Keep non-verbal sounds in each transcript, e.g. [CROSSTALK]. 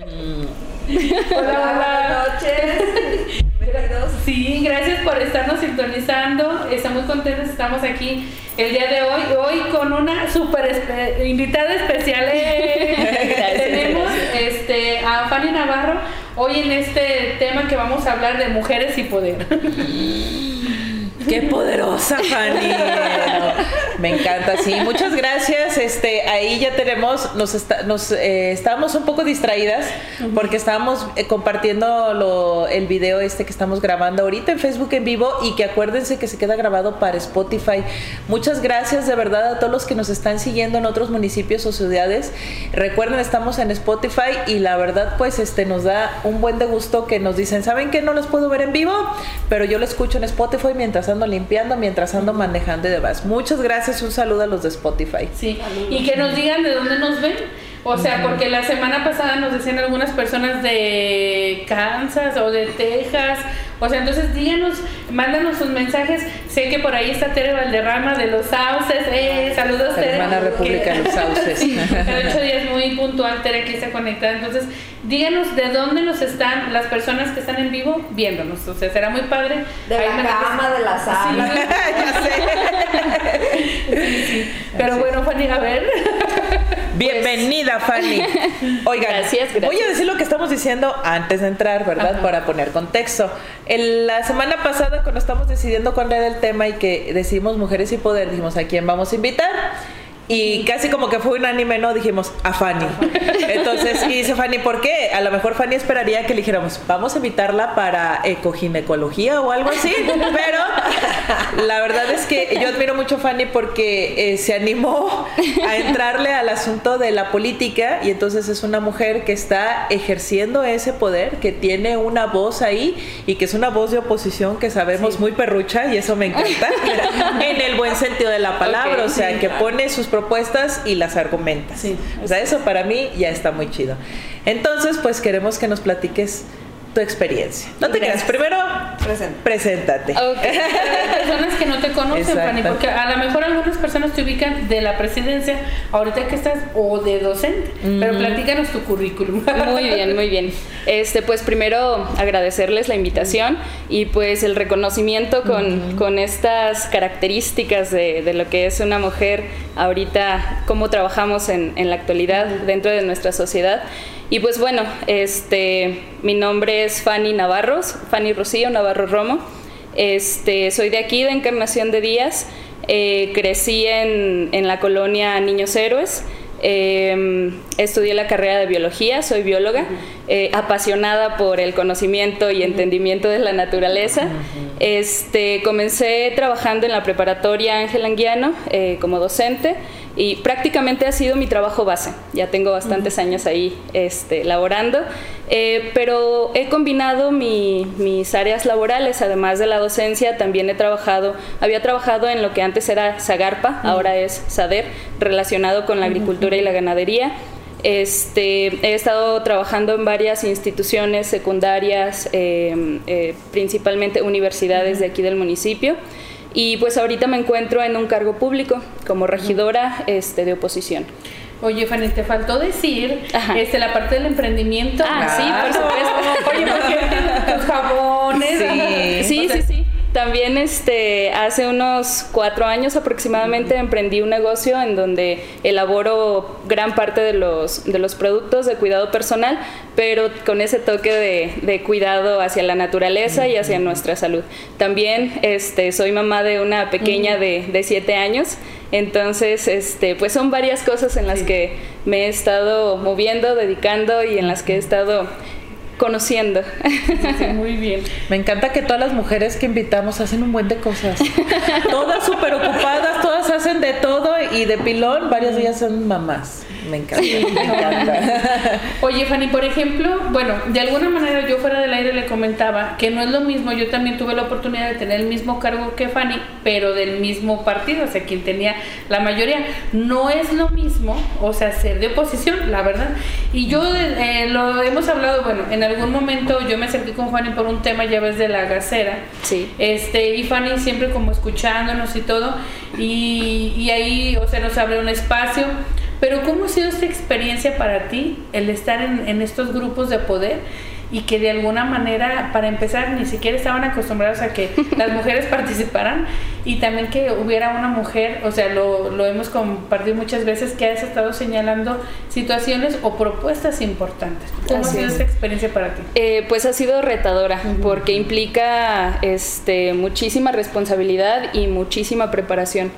Hola, buenas noches. Sí, gracias por estarnos sintonizando. Estamos contentos, estamos aquí el día de hoy. Hoy con una super invitada especial. Tenemos Este, a Fanny Navarro hoy en este tema que vamos a hablar de mujeres y poder. Qué poderosa, Fanny. Me encanta, sí. Muchas gracias. Este, ahí ya tenemos, nos, nos eh, estábamos un poco distraídas porque estábamos eh, compartiendo lo, el video este que estamos grabando ahorita en Facebook en vivo y que acuérdense que se queda grabado para Spotify. Muchas gracias de verdad a todos los que nos están siguiendo en otros municipios o ciudades. Recuerden, estamos en Spotify y la verdad, pues, este, nos da un buen de gusto que nos dicen, ¿saben que no los puedo ver en vivo? Pero yo lo escucho en Spotify mientras ando limpiando, mientras ando manejando y demás. Muchas gracias, un saludo a los de Spotify. Sí, y que nos digan de dónde nos ven. O sea, porque la semana pasada nos decían algunas personas de Kansas o de Texas. O sea, entonces díganos, mándanos sus mensajes. Sé que por ahí está Tere Valderrama de los Sauces. Eh, saludos, Tere. Hermana República de los [LAUGHS] Sauces. sí, el ocho días muy puntual, Tere aquí está conectada. Entonces, díganos de dónde nos están las personas que están en vivo viéndonos. O sea, será muy padre. De la cama, de la sala. [LAUGHS] Sí. Pero bueno, Fanny, a ver. [LAUGHS] Bienvenida, Fanny. Oigan, gracias, gracias. voy a decir lo que estamos diciendo antes de entrar, ¿verdad? Para poner contexto. El, la semana pasada, cuando estamos decidiendo cuál era el tema y que decidimos Mujeres y Poder, dijimos a quién vamos a invitar. Y casi como que fue un anime, ¿no? Dijimos a Fanny. Entonces, y dice Fanny, ¿por qué? A lo mejor Fanny esperaría que le dijéramos, vamos a invitarla para ecoginecología o algo así. Pero la verdad es que yo admiro mucho a Fanny porque eh, se animó a entrarle al asunto de la política y entonces es una mujer que está ejerciendo ese poder, que tiene una voz ahí y que es una voz de oposición que sabemos muy perrucha y eso me encanta. [LAUGHS] en el buen sentido de la palabra, o sea, que pone sus propuestas y las argumentas. Sí. O sea, eso para mí ya está muy chido. Entonces, pues queremos que nos platiques tu experiencia. No te creas, primero preséntate. Okay. personas que no te conocen, Fanny, porque a lo mejor algunas personas te ubican de la presidencia, ahorita que estás, o de docente, pero platícanos tu currículum. Muy bien, muy bien. Este, pues primero agradecerles la invitación y pues el reconocimiento con, con estas características de, de, lo que es una mujer ahorita, cómo trabajamos en, en la actualidad dentro de nuestra sociedad. Y pues bueno, este, mi nombre es Fanny Navarros, Fanny Rocío Navarro Romo. Este, soy de aquí, de Encarnación de Díaz. Eh, crecí en, en, la colonia Niños Héroes. Eh, estudié la carrera de biología, soy bióloga, eh, apasionada por el conocimiento y entendimiento de la naturaleza. Este, comencé trabajando en la preparatoria Ángel Anguiano eh, como docente y prácticamente ha sido mi trabajo base. Ya tengo bastantes años ahí este, laborando, eh, pero he combinado mi, mis áreas laborales, además de la docencia, también he trabajado, había trabajado en lo que antes era Zagarpa, ahora es SADER, relacionado con la agricultura y la ganadería. Este, he estado trabajando en varias instituciones secundarias, eh, eh, principalmente universidades de aquí del municipio. Y pues ahorita me encuentro en un cargo público como regidora este, de oposición. Oye, Fanny, te faltó decir este, la parte del emprendimiento. Ah, sí, por supuesto. [LAUGHS] Oye, porque tus jabones. Sí, sí, sí, sí. También este, hace unos cuatro años aproximadamente emprendí un negocio en donde elaboro gran parte de los, de los productos de cuidado personal, pero con ese toque de, de cuidado hacia la naturaleza y hacia nuestra salud. También este, soy mamá de una pequeña de, de siete años. Entonces, este, pues son varias cosas en las sí. que me he estado moviendo, dedicando y en las que he estado conociendo. Muy bien. Me encanta que todas las mujeres que invitamos hacen un buen de cosas. todas súper ocupadas, todas hacen de todo y de pilón, varias de ellas son mamás. Me encanta, me encanta. [LAUGHS] Oye, Fanny, por ejemplo, bueno, de alguna manera yo fuera del aire le comentaba que no es lo mismo, yo también tuve la oportunidad de tener el mismo cargo que Fanny, pero del mismo partido, o sea, quien tenía la mayoría. No es lo mismo, o sea, ser de oposición, la verdad. Y yo eh, lo hemos hablado, bueno, en algún momento yo me acerqué con Fanny por un tema, ya ves, de la gacera. Sí. Este, y Fanny siempre como escuchándonos y todo, y, y ahí, o sea, nos abre un espacio Pero ¿cómo ha sido esta experiencia para ti, el estar en, en estos grupos de poder? y que de alguna manera, para empezar, ni siquiera estaban acostumbrados a que las mujeres [LAUGHS] participaran y también que hubiera una mujer, o sea, lo, lo hemos compartido muchas veces, que has estado señalando situaciones o propuestas importantes. ¿Cómo ha sido esta experiencia para ti? Eh, pues ha sido retadora, porque implica este, muchísima responsabilidad y muchísima preparación.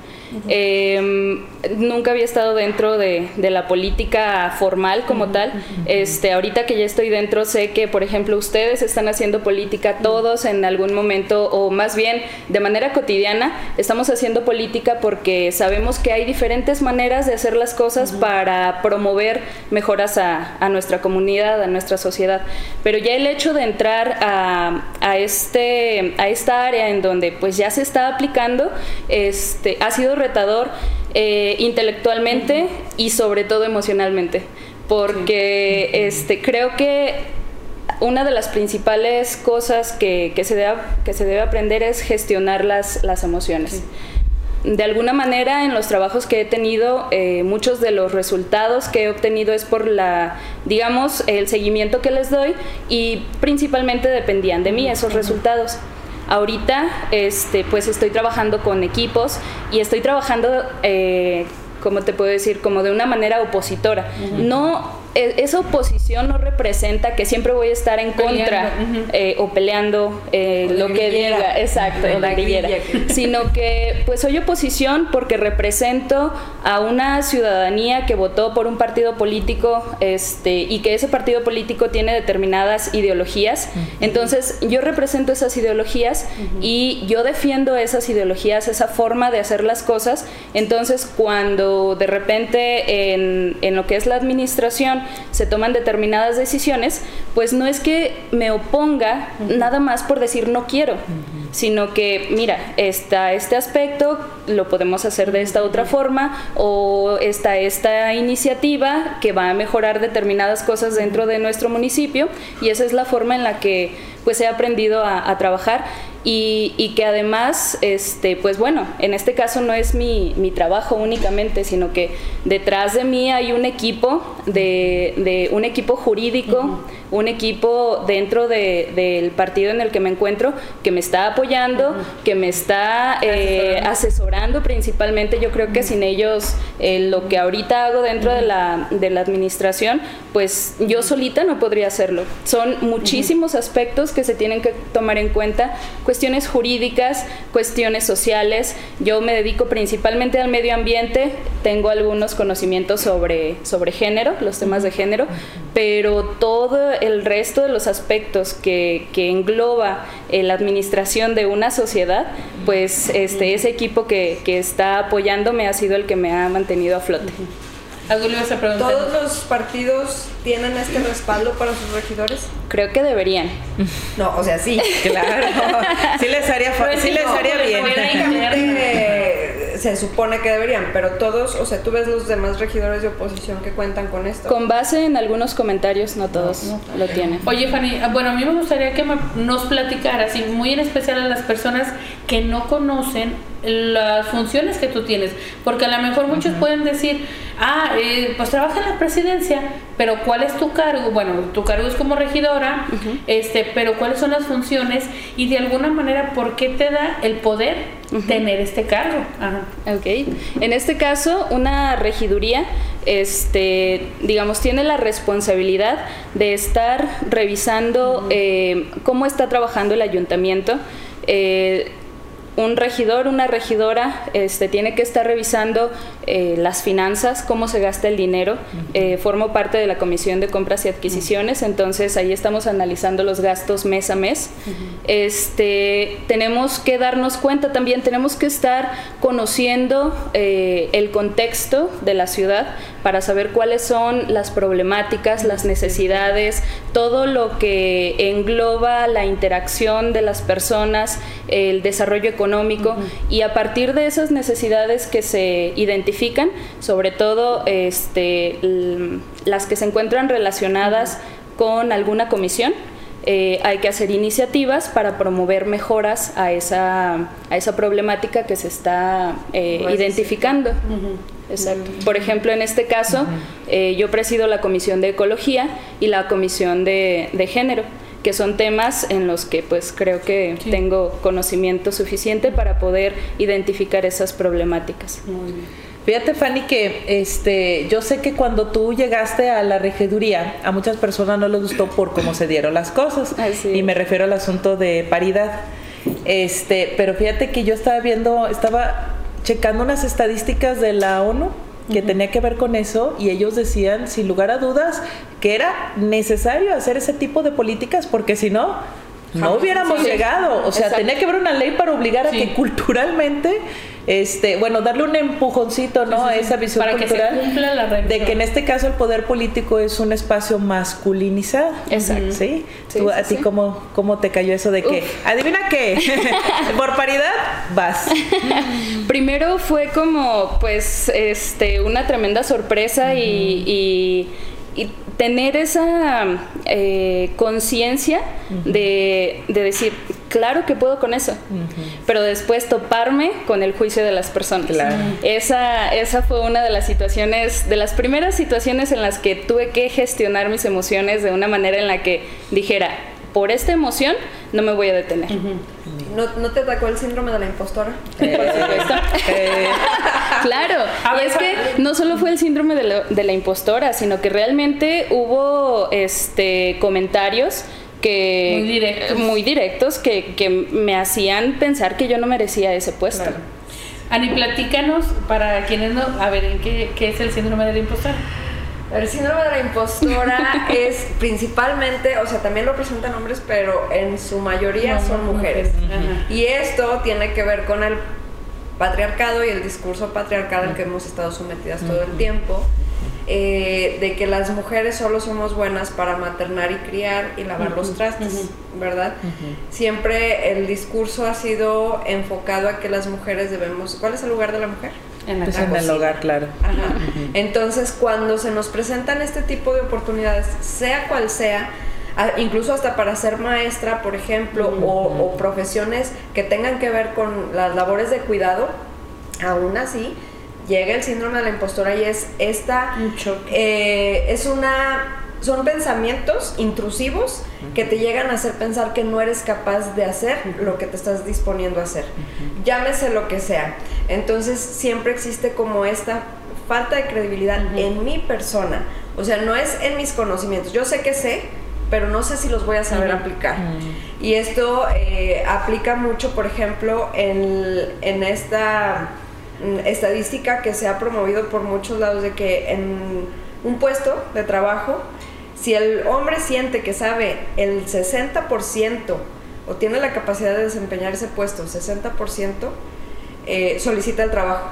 Em, nunca había estado dentro de, la política formal como tal. Este, ahorita que ya estoy dentro, sé que, por ejemplo, ustedes están haciendo política todos en algún momento, o más bien de manera cotidiana, estamos haciendo política porque sabemos que hay diferentes maneras de hacer las cosas para promover mejoras a, nuestra comunidad, a nuestra sociedad. Pero ya el hecho de entrar a, a, este, a esta área en donde pues ya se está aplicando, este, ha sido retador eh, intelectualmente y sobre todo emocionalmente, porque este, creo que una de las principales cosas que, se, debe, que se debe aprender es gestionar las, las emociones. De alguna manera, en los trabajos que he tenido, eh, muchos de los resultados que he obtenido es por la, digamos, el seguimiento que les doy y principalmente dependían de mí esos resultados. Ahorita, este, pues estoy trabajando con equipos y estoy trabajando, eh, como te puedo decir, como de una manera opositora. No esa oposición no representa que siempre voy a estar en contra eh, o peleando eh, lo que diga, exacto, la, guerrilla, sino que pues soy oposición porque represento a una ciudadanía que votó por un partido político este, y que ese partido político tiene determinadas ideologías. Entonces yo represento esas ideologías y yo defiendo esas ideologías, esa forma de hacer las cosas. Entonces cuando de repente en, en lo que es la administración, se toman determinadas decisiones, pues no es que me oponga nada más por decir no quiero, sino que, mira, está este aspecto, lo podemos hacer de esta otra forma, o está esta iniciativa que va a mejorar determinadas cosas dentro de nuestro municipio, y esa es la forma en la que pues he aprendido a trabajar y, que además, este, pues bueno, en este caso no es mi, mi trabajo únicamente, sino que detrás de mí hay un equipo, de, de un equipo jurídico, un equipo dentro del partido en el que me encuentro que me está apoyando, que me está eh, asesorando. principalmente. Yo creo que sin ellos eh, lo que ahorita hago dentro de la, de la administración, pues yo solita no podría hacerlo. Son muchísimos aspectos que se tienen que tomar en cuenta. Cuestiones jurídicas, cuestiones sociales. Yo me dedico principalmente al medio ambiente, tengo algunos conocimientos sobre, sobre género, los temas de género, pero todo el resto de los aspectos que, que engloba eh, la administración de una sociedad, pues este, ese equipo que, que está apoyándome ha sido el que me ha mantenido a flote. ¿Todos los partidos tienen este respaldo para sus regidores? Creo que deberían. No, o sea, sí. Claro. [LAUGHS] sí les haría, pues sí les haría bien se supone que deberían, pero todos, o sea, tú ves los demás regidores de oposición que cuentan con esto. Con base en algunos comentarios, no todos lo tienen. Oye, Fanny, ah, bueno, a mí me gustaría que nos platicaras, y muy en especial a las personas que no conocen las funciones que tú tienes, porque a lo mejor muchos pueden decir, ah, eh, pues trabaja en la presidencia, pero ¿cuál es tu cargo? Bueno, tu cargo es como regidora, este, pero ¿cuáles son las funciones? Y de alguna manera, ¿por qué te da el poder tener este cargo? Ajá. Ok, en este caso, una regiduría, este, digamos, tiene la responsabilidad de estar revisando eh, cómo está trabajando el ayuntamiento. Eh, un regidor, una regidora, este, tiene que estar revisando eh, las finanzas, cómo se gasta el dinero. Eh, formo parte de la Comisión de Compras y Adquisiciones, entonces ahí estamos analizando los gastos mes a mes. este, tenemos que darnos cuenta también, tenemos que estar conociendo eh, el contexto de la ciudad para saber cuáles son las problemáticas, las necesidades, todo lo que engloba la interacción de las personas, el desarrollo económico y a partir de esas necesidades que se identifican, sobre todo este, las que se encuentran relacionadas con alguna comisión, eh, hay que hacer iniciativas para promover mejoras a esa, a esa problemática que se está eh, identificando. Exacto. Por ejemplo, en este caso, eh, yo presido la Comisión de Ecología y la Comisión de, de Género que son temas en los que pues creo que tengo conocimiento suficiente para poder identificar esas problemáticas. Muy bien. Fíjate, Fanny, que este, yo sé que cuando tú llegaste a la regiduría, a muchas personas no les gustó por cómo se dieron las cosas. Y me refiero al asunto de paridad. Este, pero fíjate que yo estaba viendo, estaba checando unas estadísticas de la ONU que tenía que ver con eso y ellos decían, sin lugar a dudas, que era necesario hacer ese tipo de políticas porque si no, no hubiéramos llegado. O sea, tenía que haber una ley para obligar a que culturalmente, este, bueno, darle un empujoncito, ¿no? a esa visión cultural de que en este caso el poder político es un espacio masculinizado. Exacto. ¿Sí? ¿A ti cómo, cómo te cayó eso de que, adivina qué, [LAUGHS] [LAUGHS] por paridad vas? [LAUGHS] Primero fue como, pues, este, una tremenda sorpresa y y tener esa eh, conciencia de, decir, claro que puedo con eso, pero después toparme con el juicio de las personas. Esa, esa fue una de las situaciones, de las primeras situaciones en las que tuve que gestionar mis emociones de una manera en la que dijera, por esta emoción no me voy a detener. ¿No, ¿No, te atacó el síndrome de la impostora? [LAUGHS] Eh, eh. claro, y es que no solo fue el síndrome de la, impostora, sino que realmente hubo este comentarios que muy directos, muy directos que, me hacían pensar que yo no merecía ese puesto. Ani, platícanos para quienes no, a ver, ¿qué, qué es el síndrome de la impostora? El síndrome de la impostora [LAUGHS] es principalmente, o sea, también lo presentan hombres, pero en su mayoría son mujeres. Y esto tiene que ver con el patriarcado y el discurso patriarcal al que hemos estado sometidas todo el tiempo. Eh, de que las mujeres solo somos buenas para maternar y criar y lavar los trastes, ¿verdad? Siempre el discurso ha sido enfocado a que las mujeres debemos... ¿Cuál es el lugar de la mujer? En, pues en el hogar, claro. Entonces, cuando se nos presentan este tipo de oportunidades, sea cual sea, incluso hasta para ser maestra, por ejemplo, o, profesiones que tengan que ver con las labores de cuidado, aún así llega el síndrome de la impostora y es esta, eh, es una son pensamientos intrusivos que te llegan a hacer pensar que no eres capaz de hacer lo que te estás disponiendo a hacer. Llámese lo que sea. Entonces siempre existe como esta falta de credibilidad en mi persona. O sea, no es en mis conocimientos. Yo sé que sé, pero no sé si los voy a saber aplicar. Y esto eh, aplica mucho, por ejemplo, en, en esta mm, estadística que se ha promovido por muchos lados de que en un puesto de trabajo si el hombre siente que sabe el 60% o tiene la capacidad de desempeñar ese puesto, 60%, eh, solicita el trabajo.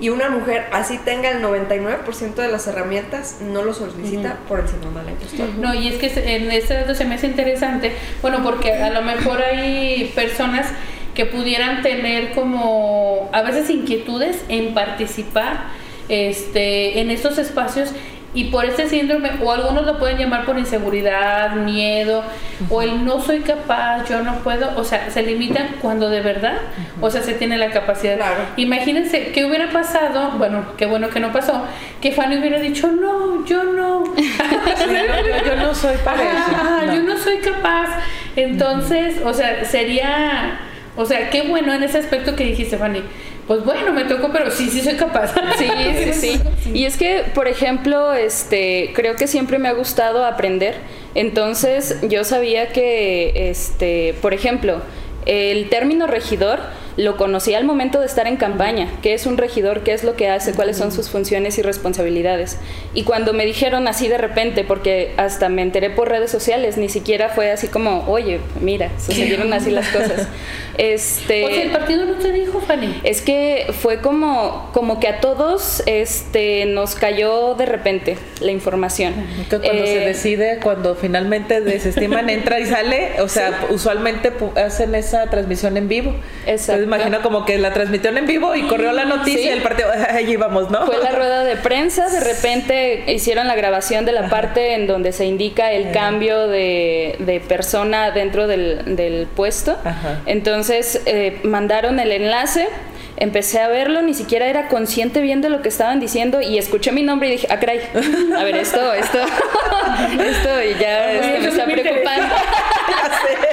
Y una mujer así tenga el 99% de las herramientas, no lo solicita por el síndrome de No, y es que en este dato se me hace interesante, bueno, porque a lo mejor hay personas que pudieran tener como a veces inquietudes en participar este, en estos espacios y por este síndrome, o algunos lo pueden llamar por inseguridad, miedo, o el no soy capaz, yo no puedo, o sea, se limitan cuando de verdad, o sea, se tiene la capacidad. Imagínense qué hubiera pasado, bueno, qué bueno que no pasó, que Fanny hubiera dicho, no, yo no. [LAUGHS] yo, no soy para eso. Yo no soy capaz. Entonces, o sea, sería, o sea, qué bueno en ese aspecto que dijiste, Fanny pues bueno, me tocó, pero sí, sí soy capaz. [LAUGHS] Sí, sí, sí. Y es que, por ejemplo, este, creo que siempre me ha gustado aprender. Entonces, yo sabía que, este, por ejemplo, el término regidor lo conocí al momento de estar en campaña, qué es un regidor, qué es lo que hace, cuáles son sus funciones y responsabilidades. Y cuando me dijeron así de repente, porque hasta me enteré por redes sociales, ni siquiera fue así como, oye, mira, sucedieron así las cosas. [LAUGHS] Este, o el partido no te dijo, Fanny. Es que fue como, como que a todos este, nos cayó de repente la información. Entonces, cuando se eh, decide, cuando finalmente desestiman, entra y sale, o sea, [LAUGHS] usualmente hacen esa transmisión en vivo. Exacto imagino como que la transmitieron en vivo y corrió la noticia y el partido, [LAUGHS] allí vamos, ¿no? Fue la rueda de prensa, de repente hicieron la grabación de la parte en donde se indica el cambio de, persona dentro del, puesto. Entonces eh, mandaron el enlace empecé a verlo, ni siquiera era consciente bien de lo que estaban diciendo y escuché mi nombre y dije, ah, caray, a ver, esto, esto, [LAUGHS] esto ya este, me está preocupando. [LAUGHS]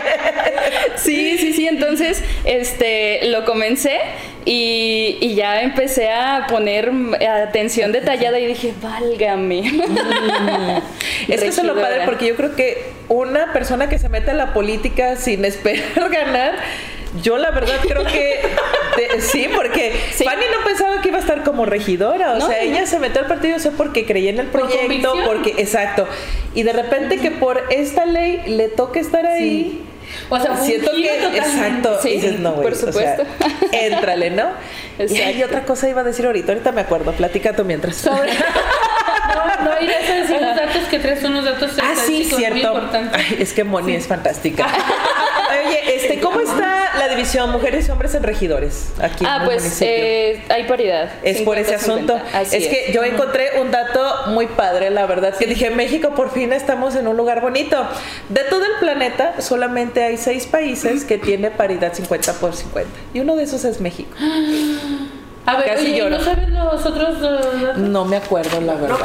sí, sí, sí, entonces este, lo comencé y, y, ya empecé a poner atención detallada y dije, válgame. [LAUGHS] es que eso es lo padre porque yo creo que una persona que se mete a la política sin [LAUGHS] esperar ganar, yo la verdad creo que sí, porque [LAUGHS] Fanny no pensaba que iba a estar como regidora, o sea, ella se metió al partido sé porque creía en el proyecto, porque exacto, y de repente que por esta ley le toque estar ahí. O sea, siento que exacto, sí, dices, no, por supuesto. O sea, [LAUGHS] éntrale, ¿no? Y hay otra cosa iba a decir ahorita, ahorita me acuerdo, platica tú mientras. Sobre... [LAUGHS] no, no irás a decir los datos que traes son unos datos ah, sí, cierto. muy. Ay, es que Moni es fantástica. [LAUGHS] Oye, este, ¿cómo está la división mujeres y hombres en regidores aquí ah, en pues eh, hay paridad. Es por ese asunto. es, que yo encontré un dato muy padre, la verdad, que dije, México por fin estamos en un lugar bonito. De todo el planeta, solamente hay seis países que tiene paridad 50 por 50. Y uno de esos es México. [GASPS] A ver, Casi oye, ¿no sabes los otros datos? No me acuerdo, la verdad.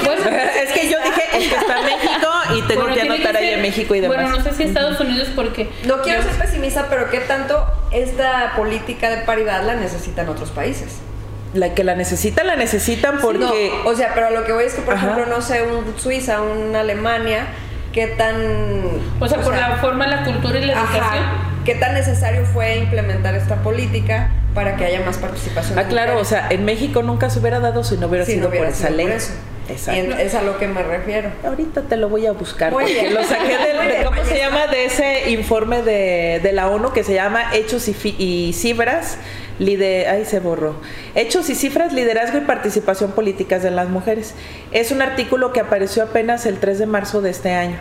es que yo [LAUGHS] dije, es que está México y tengo que anotar ahí en México y demás. Bueno, no sé si Estados Unidos porque... No quiero ser pesimista, pero ¿qué tanto esta política de paridad la necesitan otros países? La que la necesitan, la necesitan porque... o sea, pero lo que voy es que, por ejemplo, no sé, un Suiza, una Alemania, qué tan... O sea, por la forma, la cultura y la educación. ¿Qué tan necesario fue implementar esta política para que haya más participación? Ah, claro, o sea, en México nunca se hubiera dado si no hubiera sido por esa ley. Exacto. es a lo que me refiero. Ahorita te lo voy a buscar. porque lo saqué del, [LAUGHS] ¿cómo se llama? De ese informe de, de la ONU que se llama Hechos y, y Cifras. Lider, ay, se borró. Hechos y cifras, liderazgo y participación políticas de las mujeres. Es un artículo que apareció apenas el 3 de marzo de este año.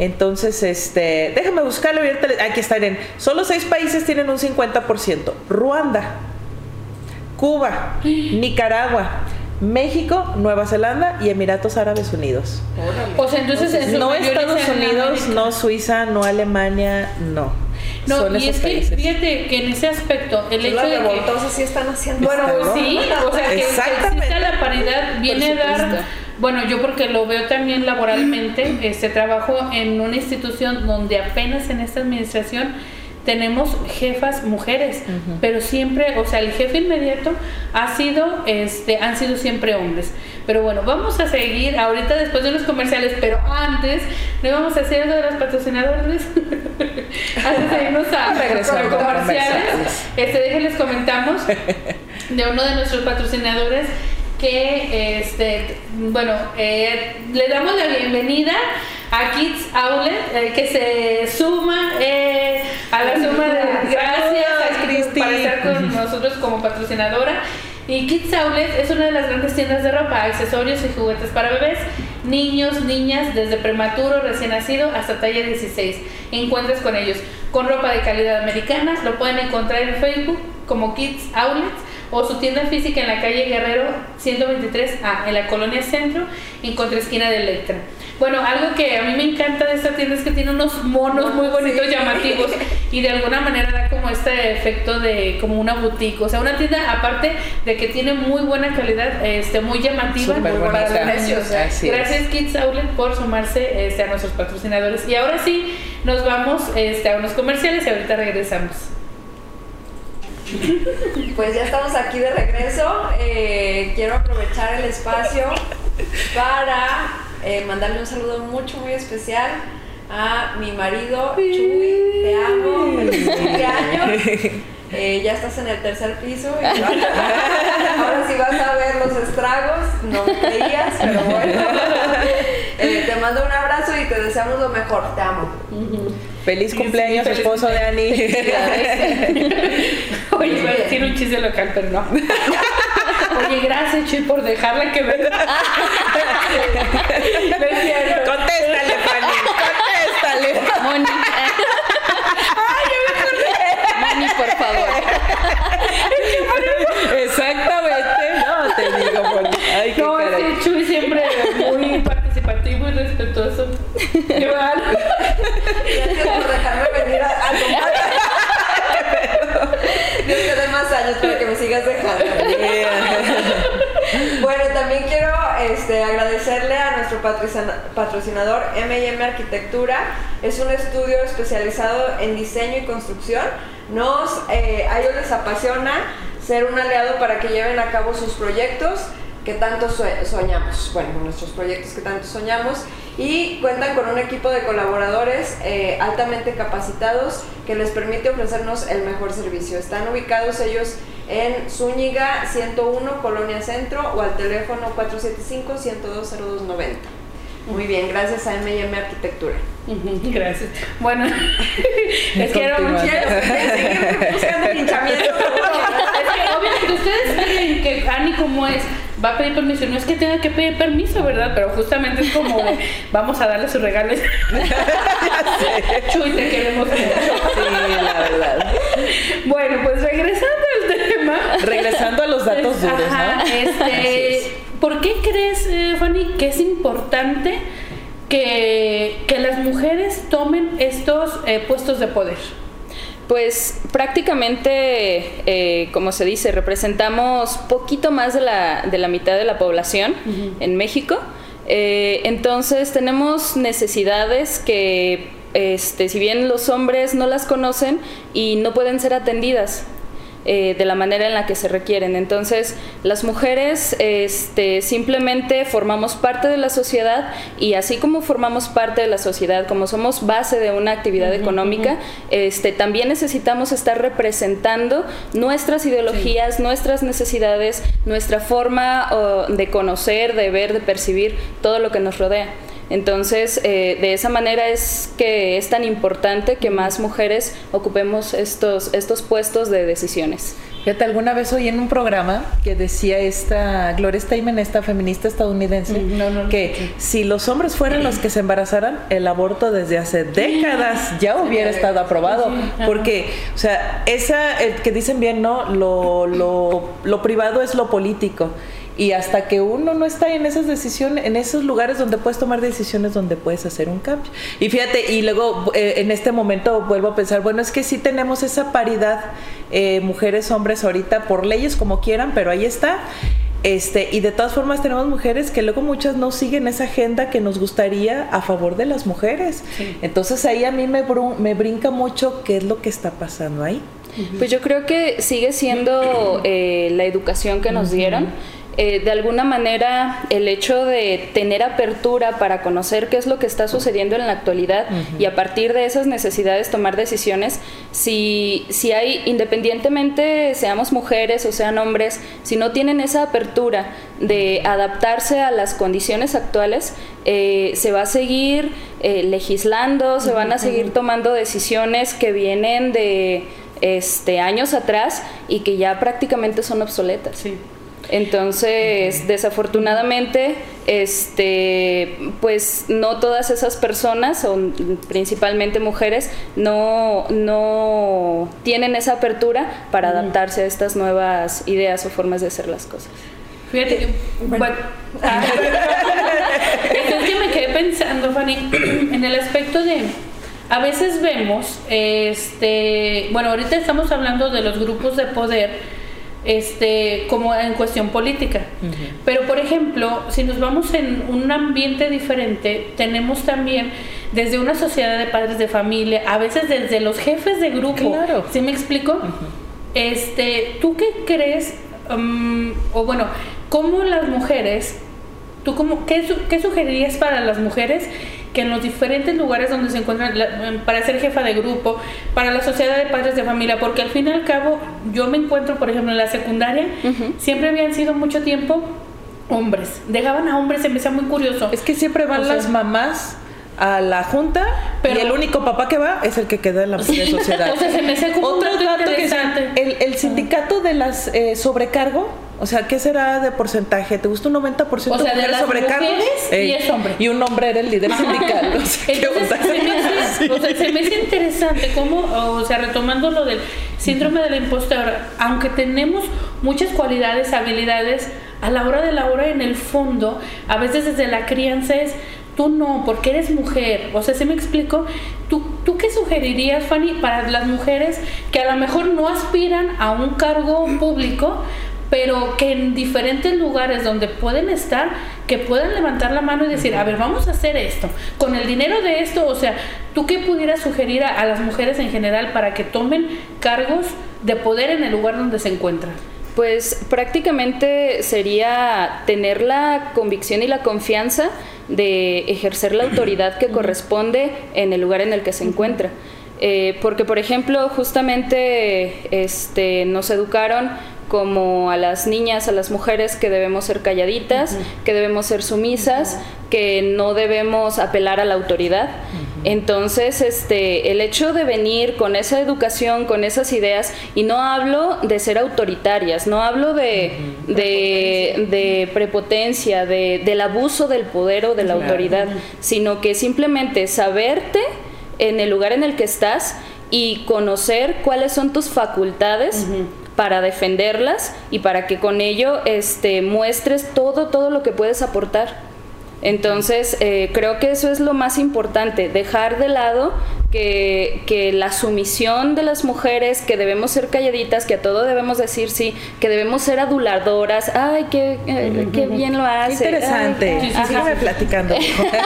Entonces, este, déjame buscarlo. Aquí está, en Solo seis países tienen un 50%. Ruanda, Cuba, [GASPS] Nicaragua, México, Nueva Zelanda y Emiratos Árabes Unidos. O sea, entonces no Estados Unidos, no Suiza, no Alemania, no. No, y es que fíjate que en ese aspecto, el hecho de que. sí están haciendo Bueno, sí, o sea, que, que exista la paridad viene a dar. Bueno, yo porque lo veo también laboralmente, [CLEARS THROAT] este trabajo en una institución donde apenas en esta administración tenemos jefas mujeres, pero siempre, o sea, el jefe inmediato ha sido, este, han sido siempre hombres. Pero bueno, vamos a seguir ahorita después de los comerciales, pero antes no vamos a hacer de los patrocinadores. [LAUGHS] antes de irnos a, a comerciales, este, déjenles comentamos [LAUGHS] de uno de nuestros patrocinadores que, este, bueno, eh, le damos la bienvenida a Kids Outlet, eh, que se suma eh, a la suma de [LAUGHS] gracias a por estar con nosotros como patrocinadora. Y Kids Outlet es una de las grandes tiendas de ropa, accesorios y juguetes para bebés, niños, niñas, desde prematuro, recién nacido hasta talla 16. Encuentres con ellos con ropa de calidad americana, lo pueden encontrar en Facebook como Kids Outlet o su tienda física en la calle Guerrero 123A, en la colonia Centro, en contraesquina de Electra. Bueno, algo que a mí me encanta de esta tienda es que tiene unos monos muy bonitos, llamativos, y de alguna manera da como este efecto de como una boutique. O sea, una tienda, aparte de que tiene muy buena calidad, este, muy llamativa para los precios. Gracias Kids Outlet por sumarse este, a nuestros patrocinadores. Y ahora sí, nos vamos este, a unos comerciales y ahorita regresamos. [LAUGHS] Pues ya estamos aquí de regreso. Eh, quiero aprovechar el espacio para eh, mandarle un saludo mucho, muy especial a mi marido Chuy. Te amo, feliz cumpleaños. Eh, ya estás en el tercer piso y ahora sí vas a ver los estragos, no creías, pero bueno. Te mando un abrazo y te deseamos lo mejor, te amo. Feliz cumpleaños, esposo de Ani. Oye, voy a decir un chiste local, pero no. Oye, gracias, Chuy, por dejarla que venga. Contéstale, Fanny, contéstale. Moni. Ay, ya me. Moni, por favor. Exactamente. No, te digo, Moni. Ay, qué no, caray. es que Chuy siempre muy participativo y respetuoso. Qué mal. Gracias por dejarme venir a, a Yo te doy más años para que me sigas dejando. bueno, también quiero este, agradecerle a nuestro patrocinador M&M Arquitectura. Es un estudio especializado en diseño y construcción. Nos, eh, a ellos les apasiona ser un aliado para que lleven a cabo sus proyectos que tanto soñamos, bueno, nuestros proyectos que tanto soñamos y cuentan con un equipo de colaboradores eh, altamente capacitados que les permite ofrecernos el mejor servicio. Están ubicados ellos en Zúñiga 101, Colonia Centro o al teléfono 475-102-0290. Muy bien, gracias a M&M Arquitectura. Gracias. Bueno, [LAUGHS] es que era un seguir buscando hinchamiento. [LAUGHS] es que obviamente ustedes saben que Ani como es va a pedir permiso. No es que tenga que pedir permiso, ¿verdad? Pero justamente es como vamos a darle sus regalos. [LAUGHS] Chuy, te queremos mucho. Sí, la verdad. Bueno, pues regresando al tema. Regresando a los datos duros, ¿no? Este, [LAUGHS] ¿Por qué crees, eh, Fanny, que es importante que, que las mujeres tomen estos eh, puestos de poder? Pues prácticamente, eh, como se dice, representamos poquito más de la, de la mitad de la población en México. Eh, entonces tenemos necesidades que, este, si bien los hombres no las conocen y no pueden ser atendidas, eh, de la manera en la que se requieren. Entonces, las mujeres este, simplemente formamos parte de la sociedad y así como formamos parte de la sociedad, como somos base de una actividad económica, este, también necesitamos estar representando nuestras ideologías, nuestras necesidades, nuestra forma de conocer, de ver, de percibir todo lo que nos rodea. Entonces, eh, de esa manera es que es tan importante que más mujeres ocupemos estos, estos puestos de decisiones. Fíjate, alguna vez oí en un programa que decía esta Gloria Steinem, esta feminista estadounidense, que si los hombres fueran los que se embarazaran, el aborto desde hace décadas ya hubiera estado aprobado. Porque, o sea, esa, que dicen bien, ¿no? Lo, lo, lo privado es lo político y hasta que uno no está en esas decisiones, en esos lugares donde puedes tomar decisiones, donde puedes hacer un cambio. Y fíjate, y luego eh, en este momento vuelvo a pensar, bueno, es que sí tenemos esa paridad, eh, mujeres, hombres ahorita, por leyes como quieran, pero ahí está. Este, y de todas formas tenemos mujeres que luego muchas no siguen esa agenda que nos gustaría a favor de las mujeres. Entonces ahí a mí me, me brinca mucho qué es lo que está pasando ahí. Pues yo creo que sigue siendo eh, la educación que nos dieron. Eh, de alguna manera el hecho de tener apertura para conocer qué es lo que está sucediendo en la actualidad y a partir de esas necesidades tomar decisiones, si, si hay, independientemente seamos mujeres o sean hombres, si no tienen esa apertura de adaptarse a las condiciones actuales, eh, se va a seguir eh, legislando, se van a seguir tomando decisiones que vienen de este, años atrás y que ya prácticamente son obsoletas. Sí. Entonces, desafortunadamente, este, pues no todas esas personas, son principalmente mujeres, no, no tienen esa apertura para adaptarse a estas nuevas ideas o formas de hacer las cosas. Fíjate que, bueno, ah, [LAUGHS] es que me quedé pensando, Fanny, [CLEARS THROAT] en el aspecto de, a veces vemos, este, bueno, ahorita estamos hablando de los grupos de poder, este, como en cuestión política. Pero, por ejemplo, si nos vamos en un ambiente diferente, tenemos también desde una sociedad de padres de familia, a veces desde los jefes de grupo. Claro. ¿Sí me explico? Este, ¿tú qué crees? Um, o bueno, ¿cómo las mujeres, tú cómo, qué, qué sugerirías para las mujeres que en los diferentes lugares donde se encuentran, para ser jefa de grupo, para la sociedad de padres de familia, porque al fin y al cabo yo me encuentro, por ejemplo, en la secundaria, siempre habían sido mucho tiempo hombres, dejaban a hombres, se me hacía muy curioso. Es que siempre van las mamás a la junta pero, y el único papá que va es el que queda en la sociedad. [LAUGHS] o sea, se me hace como Otro dato que el, el sindicato de las eh, sobrecargo o sea, ¿qué será de porcentaje? ¿Te gusta un 90% o sea, de y es hombre. Y un hombre era el líder sindical. O sea, Entonces, se me, hace, [LAUGHS] o sea, se me hace interesante cómo, o sea, retomando lo del síndrome de la impostora, aunque tenemos muchas cualidades, habilidades, a la hora de la hora en el fondo, a veces desde la crianza es tú no, porque eres mujer. O sea, ¿se me explico? ¿Tú, tú qué sugerirías, Fanny, para las mujeres que a lo mejor no aspiran a un cargo público, pero que en diferentes lugares donde pueden estar, que puedan levantar la mano y decir, a ver, vamos a hacer esto, con el dinero de esto, o sea, ¿tú qué pudieras sugerir a, a las mujeres en general para que tomen cargos de poder en el lugar donde se encuentran? Pues prácticamente sería tener la convicción y la confianza de ejercer la autoridad que corresponde en el lugar en el que se encuentra. Eh, porque, por ejemplo, justamente este, nos educaron como a las niñas, a las mujeres que debemos ser calladitas, que debemos ser sumisas, que no debemos apelar a la autoridad. Entonces, este, el hecho de venir con esa educación, con esas ideas, y no hablo de ser autoritarias, no hablo de, de, prepotencia, de, del abuso del poder o de la autoridad, sino que simplemente saberte en el lugar en el que estás y conocer cuáles son tus facultades para defenderlas y para que con ello este, muestres todo, todo lo que puedes aportar. Entonces, eh, creo que eso es lo más importante, dejar de lado que, que, la sumisión de las mujeres, que debemos ser calladitas, que a todo debemos decir sí, que debemos ser aduladoras, ay, qué, eh, qué bien lo hace. interesante, sígueme platicando.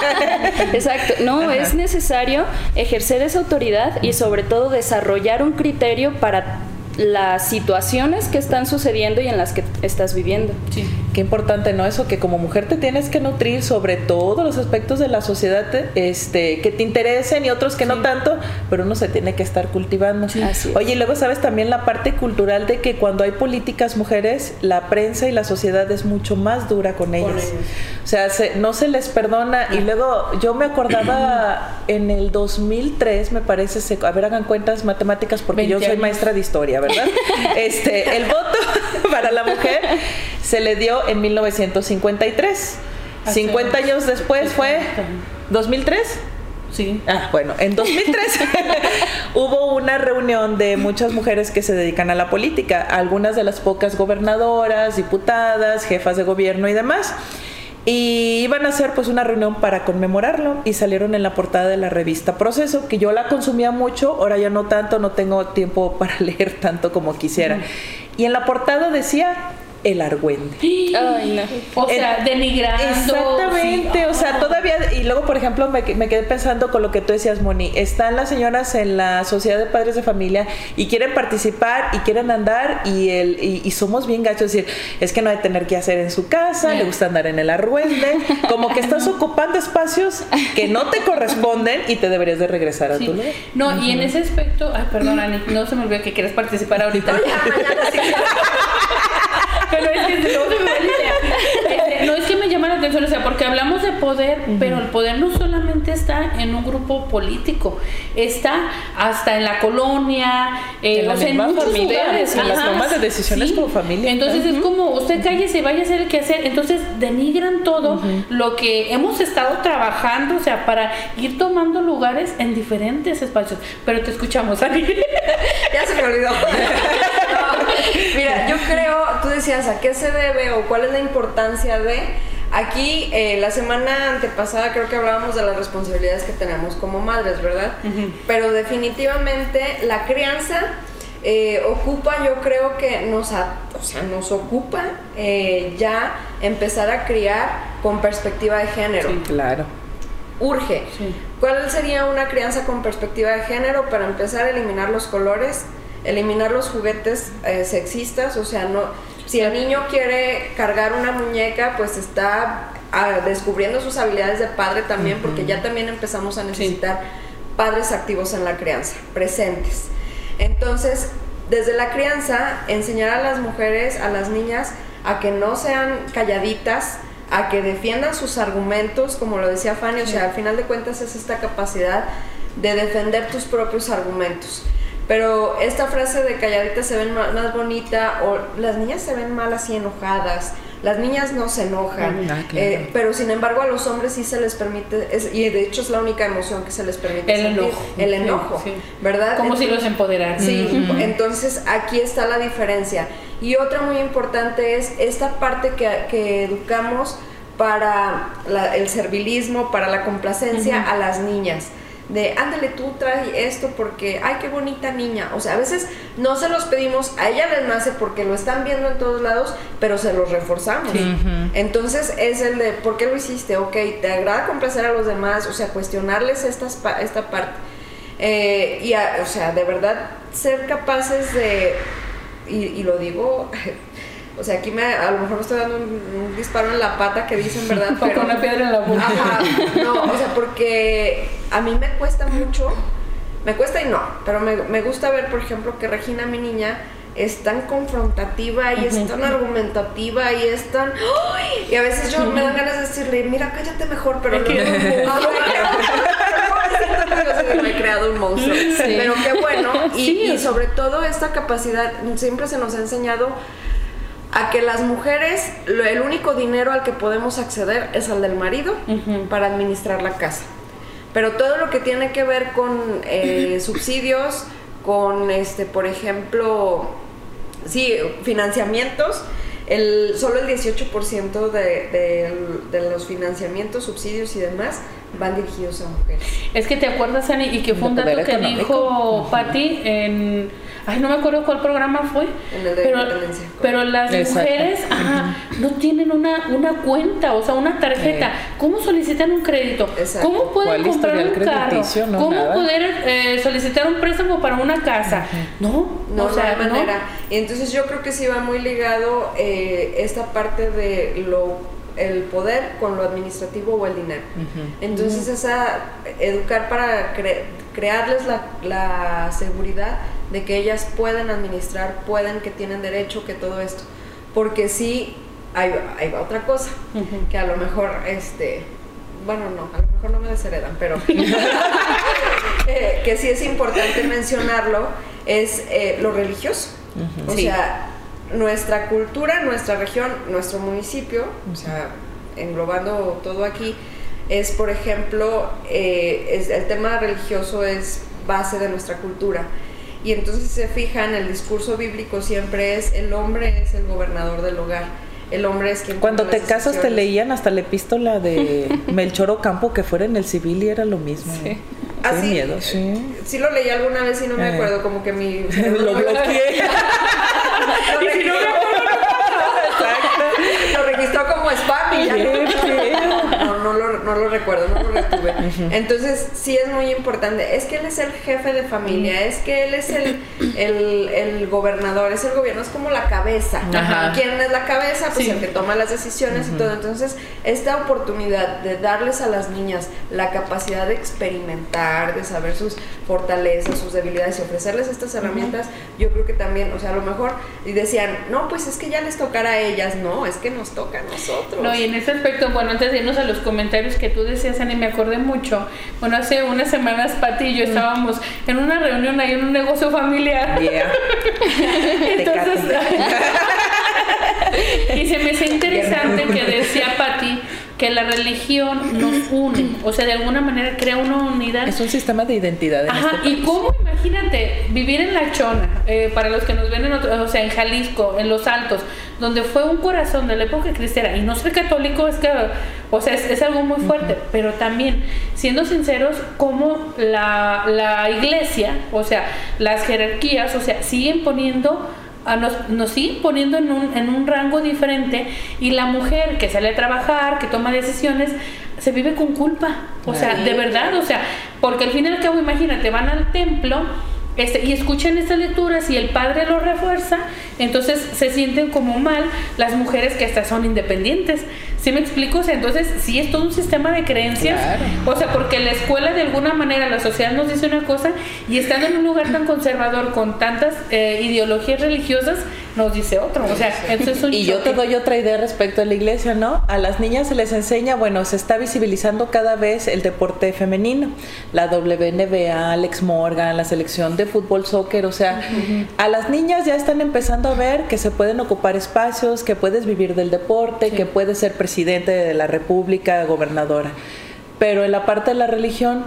[LAUGHS] Exacto, no, es necesario ejercer esa autoridad y sobre todo desarrollar un criterio para las situaciones que están sucediendo y en las que estás viviendo. Qué importante, ¿no? Eso que como mujer te tienes que nutrir sobre todos los aspectos de la sociedad este, que te interesen y otros que no tanto, pero uno se tiene que estar cultivando. Oye, y luego sabes también la parte cultural de que cuando hay políticas mujeres, la prensa y la sociedad es mucho más dura con ellas. O sea, no se les perdona. Y luego yo me acordaba [CLEARS THROAT] en el 2003, me parece, a ver, hagan cuentas matemáticas porque yo soy maestra de historia, ¿verdad? [LAUGHS] Este, el voto [LAUGHS] para la mujer se le dio en 1953. 50 años después fue 2003. Sí. Ah, bueno, en 2003 [LAUGHS] [LAUGHS] hubo una reunión de muchas mujeres que se dedican a la política, algunas de las pocas gobernadoras, diputadas, jefas de gobierno y demás. Y iban a hacer pues una reunión para conmemorarlo y salieron en la portada de la revista Proceso, que yo la consumía mucho, ahora ya no tanto, no tengo tiempo [LAUGHS] para leer tanto como quisiera. Y en la portada decía el argüende. Ay, no. O sea, denigrando. Exactamente, o sea, todavía, y luego, por ejemplo, me, me, quedé pensando con lo que tú decías, Moni, están las señoras en la Sociedad de Padres de Familia y quieren participar y quieren andar y, el, y, somos bien gachos, es decir, es que no hay tener que hacer en su casa, le gusta andar en el argüende, como que estás [LAUGHS] ocupando espacios que no te corresponden y te deberías de regresar a tu lugar. No, y en ese aspecto, ay, perdón, Ani, no se me olvidó que quieres participar ahorita. [LAUGHS] [LAUGHS] Pero es que este, no es que me llama la atención, o sea, porque hablamos de poder, pero el poder no solamente está en un grupo político, está hasta en la colonia, eh, en, o sea, en muchos lugares, en las tomas de decisiones como familia. Entonces es como usted cállese, vaya a hacer el que hacer. Entonces denigran todo lo que hemos estado trabajando, o sea, para ir tomando lugares en diferentes espacios. Pero te escuchamos, Ani. [LAUGHS] ya se me olvidó. [LAUGHS] [LAUGHS] mira, yo creo, tú decías, ¿a qué se debe o cuál es la importancia de... Aquí, eh, la semana antepasada creo que hablábamos de las responsabilidades que tenemos como madres, ¿verdad? Pero definitivamente la crianza eh, ocupa, yo creo que nos, o sea, nos ocupa eh, ya empezar a criar con perspectiva de género. Sí, claro. Urge. ¿Cuál sería una crianza con perspectiva de género? Para empezar a eliminar los colores, eliminar los juguetes eh, sexistas, o sea, no, si el niño quiere cargar una muñeca, pues está ah, descubriendo sus habilidades de padre también, porque ya también empezamos a necesitar padres activos en la crianza, presentes. Entonces, desde la crianza, enseñar a las mujeres, a las niñas, a que no sean calladitas, a que defiendan sus argumentos, como lo decía Fanny, o sea, al final de cuentas es esta capacidad de defender tus propios argumentos. Pero esta frase de calladitas se ven más, bonita o las niñas se ven mal así enojadas. Las niñas no se enojan, ah, eh, pero sin embargo a los hombres sí se les permite, y de hecho es la única emoción que se les permite el enojo, el enojo, ¿verdad? Como si los empoderaran. Sí, entonces aquí está la diferencia. Y otra muy importante es esta parte que, que educamos para el servilismo, para la complacencia a las niñas de ándale tú trae esto porque ay qué bonita niña o sea a veces no se los pedimos a ella les nace porque lo están viendo en todos lados pero se los reforzamos. Entonces es el de por qué lo hiciste ok te agrada complacer a los demás o sea cuestionarles estas esta parte. Eh, y o sea de verdad ser capaces de y, lo digo [LAUGHS] o sea, aquí me, a lo mejor me estoy dando un, disparo en la pata que dicen, ¿verdad? Pero, [LAUGHS] con una piedra en la boca. Ajá, no, o sea, porque a mí me cuesta mucho, me cuesta y no, pero me, me gusta ver, por ejemplo, que Regina, mi niña, es tan confrontativa y es tan argumentativa y es tan... Y a veces yo me dan ganas de decirle, mira, cállate mejor, pero no, [LAUGHS] me he creado un monstruo. Pero qué bueno. Y, y sobre todo esta capacidad, siempre se nos ha enseñado a que las mujeres, el único dinero al que podemos acceder es al del marido para administrar la casa. Pero todo lo que tiene que ver con eh, [CLEARS THROAT] subsidios, con, este, por ejemplo, sí, financiamientos, el, solo el 18% de, de, los financiamientos, subsidios y demás van dirigidos a mujeres. Es que te acuerdas, Ani, y que fue un dato que dijo Patti en ay, no me acuerdo cuál programa fue, pero, pero las mujeres no tienen una, una cuenta, o sea, una tarjeta. ¿Cómo solicitan un crédito? ¿Cómo pueden comprar un carro? ¿Cómo poder eh, solicitar un préstamo para una casa? No, no, o sea, no hay manera. Entonces yo creo que sí va muy ligado eh, esta parte de lo el poder con lo administrativo o el dinero. Entonces, esa educar para crearles la, la, seguridad de que ellas pueden administrar, pueden, que tienen derecho, que todo esto. Porque sí, hay, hay otra cosa, que a lo mejor, este, bueno, no, a lo mejor no me desheredan, pero [LAUGHS] [LAUGHS] eh, que sí es importante mencionarlo, es eh, lo religioso. O sea, nuestra cultura, nuestra región, nuestro municipio, o sea, englobando todo aquí, es, por ejemplo, eh, es, el tema religioso es base de nuestra cultura. Y entonces se fijan, el discurso bíblico siempre es, el hombre es el gobernador del hogar. El hombre es quien... Cuando te casas te leían hasta la epístola de [LAUGHS] Melchor Ocampo que fuera en el civil y era lo mismo. Sí. Qué miedo, sí. Sí lo leí alguna vez y no me eh. acuerdo, como que mi... [LAUGHS] lo bloqueé. [LAUGHS] lo registró como spam y no, lo, recuerdo, no lo retuve. [LAUGHS] Entonces, sí es muy importante. Es que él es el jefe de familia, es que él es el, el, el gobernador, es el gobierno, es como la cabeza. ¿Quién es la cabeza? Pues el que toma las decisiones y todo. Entonces, esta oportunidad de darles a las niñas la capacidad de experimentar, de saber sus fortalezas, sus debilidades y ofrecerles estas herramientas, yo creo que también, o sea, a lo mejor, y decían, no, pues es que ya les tocará a ellas, no, es que nos toca a nosotros. No, y en ese aspecto, bueno, antes de irnos a los comentarios que tú decías, Ani, me acordé mucho. Bueno, hace unas semanas Pati y yo mm. estábamos en una reunión ahí en un negocio familiar. [LAUGHS] Entonces, [LAUGHS] y se me hace interesante que decía Pati que la religión nos [CLEARS THROAT] une, o sea, de alguna manera crea una unidad. Es un sistema de identidad. Ajá, este y cómo, imagínate, vivir en La Chona, eh, para los que nos ven en otro, o sea, en Jalisco, en Los Altos, donde fue un corazón de la época cristiana, y no ser católico es que, o sea, es, algo muy fuerte, pero también, siendo sinceros, como la, la iglesia, o sea, las jerarquías, o sea, siguen poniendo nos, nos siguen poniendo en un, en un rango diferente y la mujer que sale a trabajar, que toma decisiones, se vive con culpa. O sea, de verdad, o sea, porque al fin y al cabo, imagínate, van al templo este, y escuchan estas lecturas y el padre lo refuerza, entonces se sienten como mal las mujeres que hasta son independientes. ¿Sí me explico? O sea, entonces sí es todo un sistema de creencias. O sea, porque la escuela de alguna manera, la sociedad nos dice una cosa y estando en un lugar tan conservador con tantas eh, ideologías religiosas, nos dice otro. O sea, es un Y yo te doy otra idea respecto a la iglesia, ¿no? A las niñas se les enseña, bueno, se está visibilizando cada vez el deporte femenino. La WNBA, Alex Morgan, la selección de fútbol, soccer, o sea, a las niñas ya están empezando a ver que se pueden ocupar espacios, que puedes vivir del deporte, que puedes ser presidente de la república, gobernadora. Pero en la parte de la religión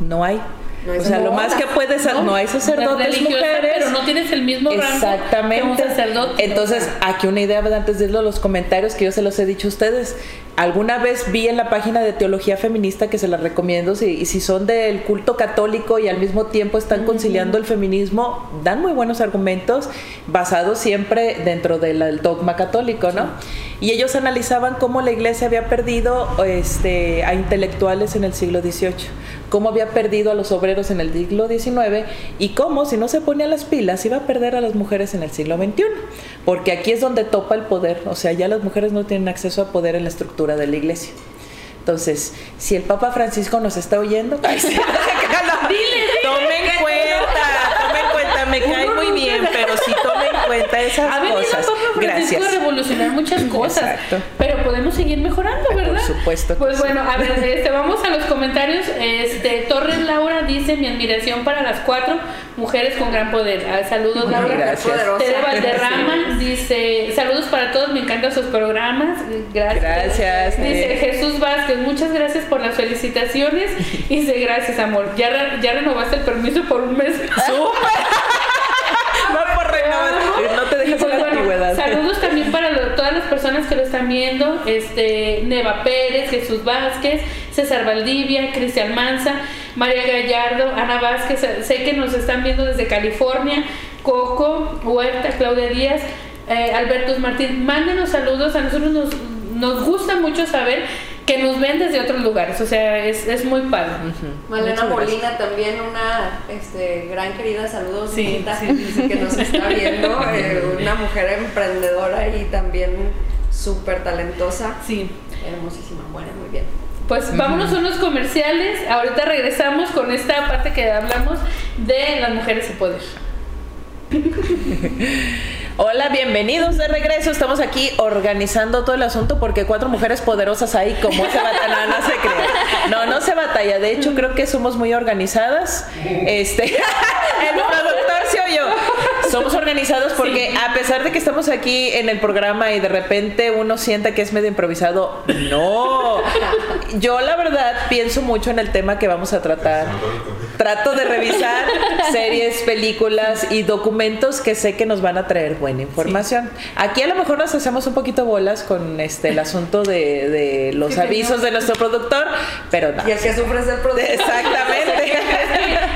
no hay. No o sea, lo más que puedes hacer, no, hay sacerdotes mujeres. pero no tienes el mismo rango Exactamente. que un sacerdote. Entonces, aquí una idea antes de irlo a los comentarios que yo se los he dicho a ustedes. Alguna vez vi en la página de Teología Feminista que se las recomiendo, si, y si son del culto católico y al mismo tiempo están conciliando el feminismo, dan muy buenos argumentos basados siempre dentro del del dogma católico, ¿no? Y ellos analizaban cómo la iglesia había perdido este, a intelectuales en el siglo XVIII, cómo había perdido a los obreros en el siglo XIX y cómo, si no se ponía las pilas, iba a perder a las mujeres en el siglo XXI. Porque aquí es donde topa el poder, o sea, ya las mujeres no tienen acceso a poder en la estructura de la iglesia. Entonces, si el Papa Francisco nos está oyendo, [LAUGHS] ay, sí, [LAUGHS] tomen en cuenta, tomen en cuenta, me cae bien, pero sí tomen en cuenta esas Ha venido cosas. Papa Francisco Gracias. a revolucionar muchas cosas, Exacto. pero podemos seguir mejorando, Por ¿verdad? supuesto que Pues sí. bueno, a ver, este, vamos a los comentarios. Este, Torres Laura dice mi admiración para las cuatro mujeres con gran poder. Ah, saludos, Laura. Gracias. Tere Valderrama dice saludos para todos, me encantan sus programas. Gracias. Gracias, Dice. Jesús Vázquez, muchas gracias por las felicitaciones. Y dice gracias, amor. Ya, re- ya renovaste el permiso por un mes. [LAUGHS] Va por renovar, no te Y dejes pues, bueno. Saludos también para lo- todas las personas que lo están viendo, este Neva Pérez, Jesús Vázquez, César Valdivia, Cristian Manza, María Gallardo, Ana Vázquez, sé que nos están viendo desde California, Coco, Huerta, Claudia Díaz, eh, Alberto Martín, mándenos saludos, a nosotros nos, nos gusta mucho saber que nos ven desde otros lugares, o sea, es, es muy padre. Malena. Molina también una este, gran querida, saludos Sí, [LAUGHS] que nos está [LAUGHS] viendo, eh, una mujer emprendedora y también súper talentosa, Sí. hermosísima, bueno, muy bien. Pues vámonos a unos comerciales. Ahorita regresamos con esta parte que hablamos de las mujeres y poder. [LAUGHS] Hola, bienvenidos de regreso. Estamos aquí organizando todo el asunto porque cuatro mujeres poderosas ahí, como se batalla, no, no se crea. No, no se batalla. De hecho, creo que somos muy organizadas. Este, [LAUGHS] el productor se oyó. Somos organizados porque a pesar de que estamos aquí en el programa y de repente uno sienta que es medio improvisado, no. Yo la verdad pienso mucho en el tema que vamos a tratar. Trato de revisar [LAUGHS] series, películas y documentos que sé que nos van a traer buena información. Aquí a lo mejor nos hacemos un poquito bolas con este el asunto de, de los Sí, avisos de nuestro productor, pero no. Y el que sufre es el productor. Exactamente.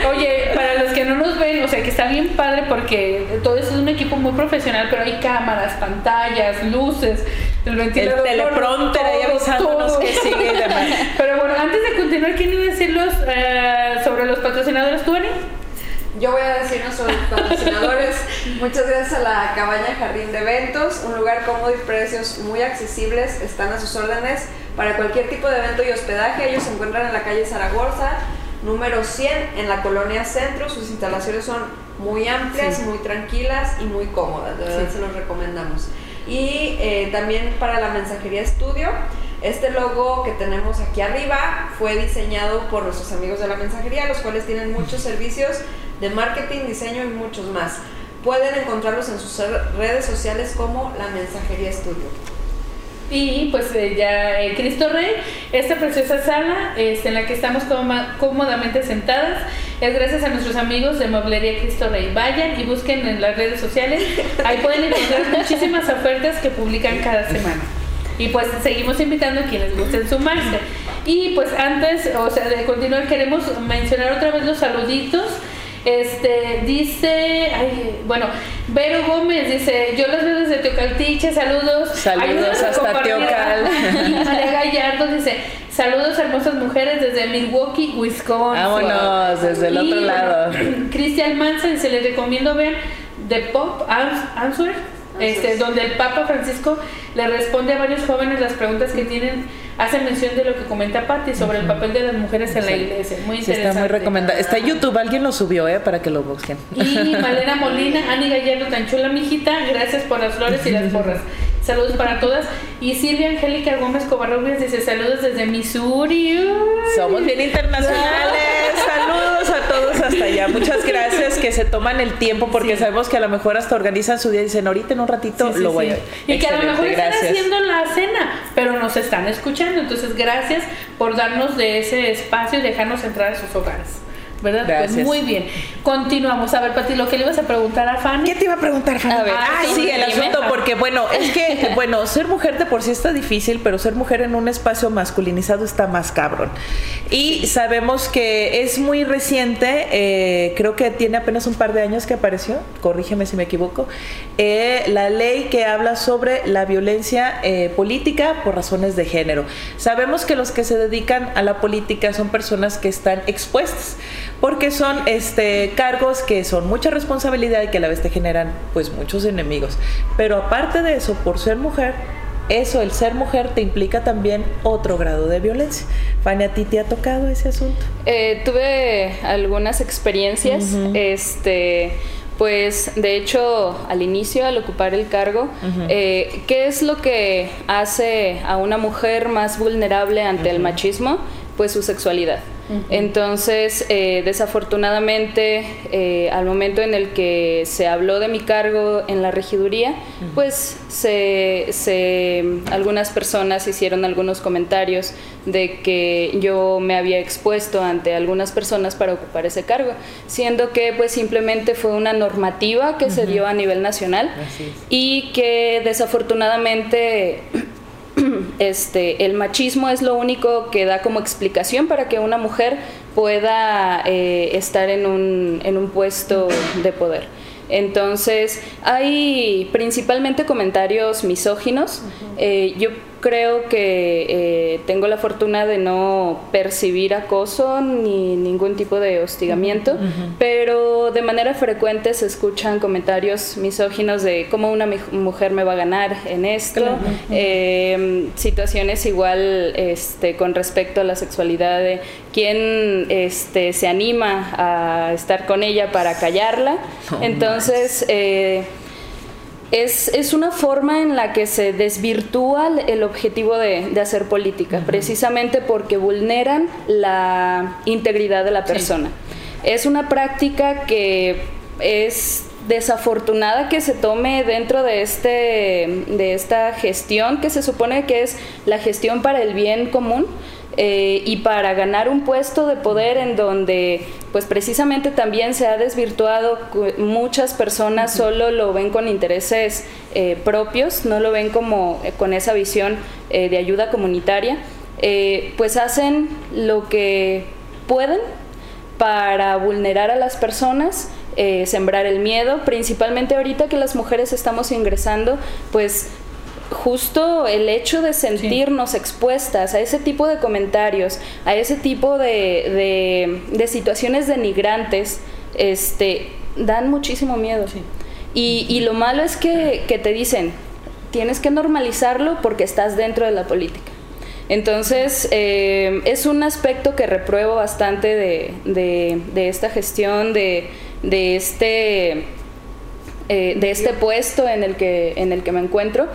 [LAUGHS] Oye, para los que no nos ven, o sea que está bien padre porque todo eso es un equipo muy profesional, pero hay cámaras, pantallas, luces, el El ventilador. teleprompter ahí avisándonos que sigue y demás. [LAUGHS] Pero bueno, antes de continuar, ¿quién iba a decirlos eh, sobre los patrocinadores, tú, Ani? Yo voy a decir nuestros patrocinadores. [LAUGHS] Muchas gracias a la Cabaña Jardín de Eventos, un lugar cómodo y precios muy accesibles. Están a sus órdenes para cualquier tipo de evento y hospedaje. Ellos se encuentran en la calle Zaragoza, número 100, en la colonia Centro. Sus instalaciones son muy amplias, Sí. muy tranquilas y muy cómodas. De verdad Sí. se los recomendamos. Y eh, también para la mensajería estudio. Este logo que tenemos aquí arriba fue diseñado por nuestros amigos de la mensajería, los cuales tienen muchos servicios de marketing, diseño y muchos más. Pueden encontrarlos en sus redes sociales como la mensajería estudio. Y pues eh, ya eh, Cristo Rey, esta preciosa sala este, en la que estamos cómoda- cómodamente sentadas, es gracias a nuestros amigos de Mueblería Cristo Rey. Vayan y busquen en las redes sociales, ahí pueden encontrar [LAUGHS] muchísimas ofertas que publican cada semana. Y pues seguimos invitando a quienes gusten sumarse. Y pues antes, o sea, de continuar, queremos mencionar otra vez los saluditos. Este, dice, ay, bueno, Vero Gómez dice, yo los veo desde Teocaltiche, saludos. Saludos hasta compartir. Teocal. [LAUGHS] Y María Gallardo dice, saludos hermosas mujeres desde Milwaukee, Wisconsin. Vámonos, desde el Y, otro lado. [CLEARS THROAT] Cristian Manson se les recomiendo ver The Pop Ans- Answer, este, donde el Papa Francisco le responde a varios jóvenes las preguntas que tienen, hace mención de lo que comenta Patti sobre el papel de las mujeres en la Sí. iglesia. Muy Sí, interesante. está muy recomendado. Está en YouTube, alguien lo subió, ¿eh? Para que lo busquen. Y [LAUGHS] Malena Molina, Ani Gallardo, tan chula, mijita. Gracias por las flores y las porras. [LAUGHS] Saludos para todas. Y Silvia Angélica Gómez Covarrubias dice: Saludos desde Missouri. Uy. Somos bien internacionales. [LAUGHS] Saludos a todos hasta allá. Muchas gracias que se toman el tiempo porque Sí. sabemos que a lo mejor hasta organizan su día y dicen ahorita en un ratito Sí, sí, lo voy a Y que a lo mejor están haciendo la cena, pero nos están escuchando. Entonces, gracias por darnos de ese espacio y dejarnos entrar a sus hogares. ¿Verdad? Pues muy bien. Continuamos. A ver, Pati, lo que le ibas a preguntar a Fanny. ¿Qué te iba a preguntar, Fanny? A ver, ah, sí, sí, el asunto, porque bueno, es que, [LAUGHS] bueno, ser mujer de por sí está difícil, pero ser mujer en un espacio masculinizado está más cabrón. Y sabemos que es muy reciente, eh, creo que tiene apenas un par de años que apareció, corrígeme si me equivoco, eh, la ley que habla sobre la violencia eh, política por razones de género. Sabemos que los que se dedican a la política son personas que están expuestas, porque son este, cargos que son mucha responsabilidad y que a la vez te generan pues muchos enemigos. Pero aparte de eso, por ser mujer, eso, el ser mujer, te implica también otro grado de violencia. Fanny, ¿a ti te ha tocado ese asunto? Eh, tuve algunas experiencias, este, pues de hecho al inicio, al ocupar el cargo, eh, ¿qué es lo que hace a una mujer más vulnerable ante el machismo? Pues su sexualidad. Entonces, eh, desafortunadamente, eh, al momento en el que se habló de mi cargo en la regiduría, pues se, se- algunas personas hicieron algunos comentarios de que yo me había expuesto ante algunas personas para ocupar ese cargo, siendo que pues simplemente fue una normativa que se dio a nivel nacional y que desafortunadamente [CLEARS THROAT] este, el machismo es lo único que da como explicación para que una mujer pueda eh, estar en un, en un puesto de poder. Entonces, hay principalmente comentarios misóginos. Eh, yo creo que eh, tengo la fortuna de no percibir acoso ni ningún tipo de hostigamiento, pero de manera frecuente se escuchan comentarios misóginos de cómo una mujer me va a ganar en esto, Claro. eh, situaciones igual este, con respecto a la sexualidad de quién este, se anima a estar con ella para callarla. Entonces, eh, es, es una forma en la que se desvirtúa el- objetivo de, de hacer política, precisamente porque vulneran la integridad de la persona. Es una práctica que es desafortunada que se tome dentro de este de esta gestión que se supone que es la gestión para el bien común eh, y para ganar un puesto de poder en donde pues precisamente también se ha desvirtuado muchas personas solo lo ven con intereses eh, propios no lo ven como eh, con esa visión eh, de ayuda comunitaria eh, pues hacen lo que pueden para vulnerar a las personas, eh, sembrar el miedo, principalmente ahorita que las mujeres estamos ingresando, pues justo el hecho de sentirnos expuestas a ese tipo de comentarios, a ese tipo de, de- de situaciones denigrantes, este, dan muchísimo miedo. Y, y lo malo es que, que te dicen, tienes que normalizarlo porque estás dentro de la política. Entonces, eh, es un aspecto que repruebo bastante de, de- de esta gestión, de, de este, eh, de este puesto en el, que, en el que me encuentro.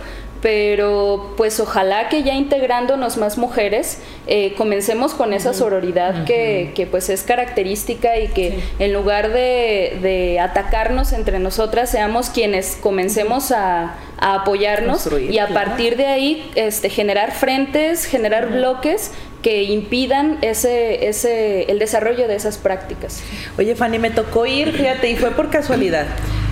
Pero pues ojalá que ya integrándonos más mujeres, eh, comencemos con esa sororidad que, que, pues es característica y que en lugar de, de atacarnos entre nosotras, seamos quienes comencemos a, a apoyarnos Construir, y a claro. partir de ahí este, generar frentes, generar bloques que impidan ese, ese, el desarrollo de esas prácticas. Oye, Fanny, me tocó ir, fíjate, y fue por casualidad.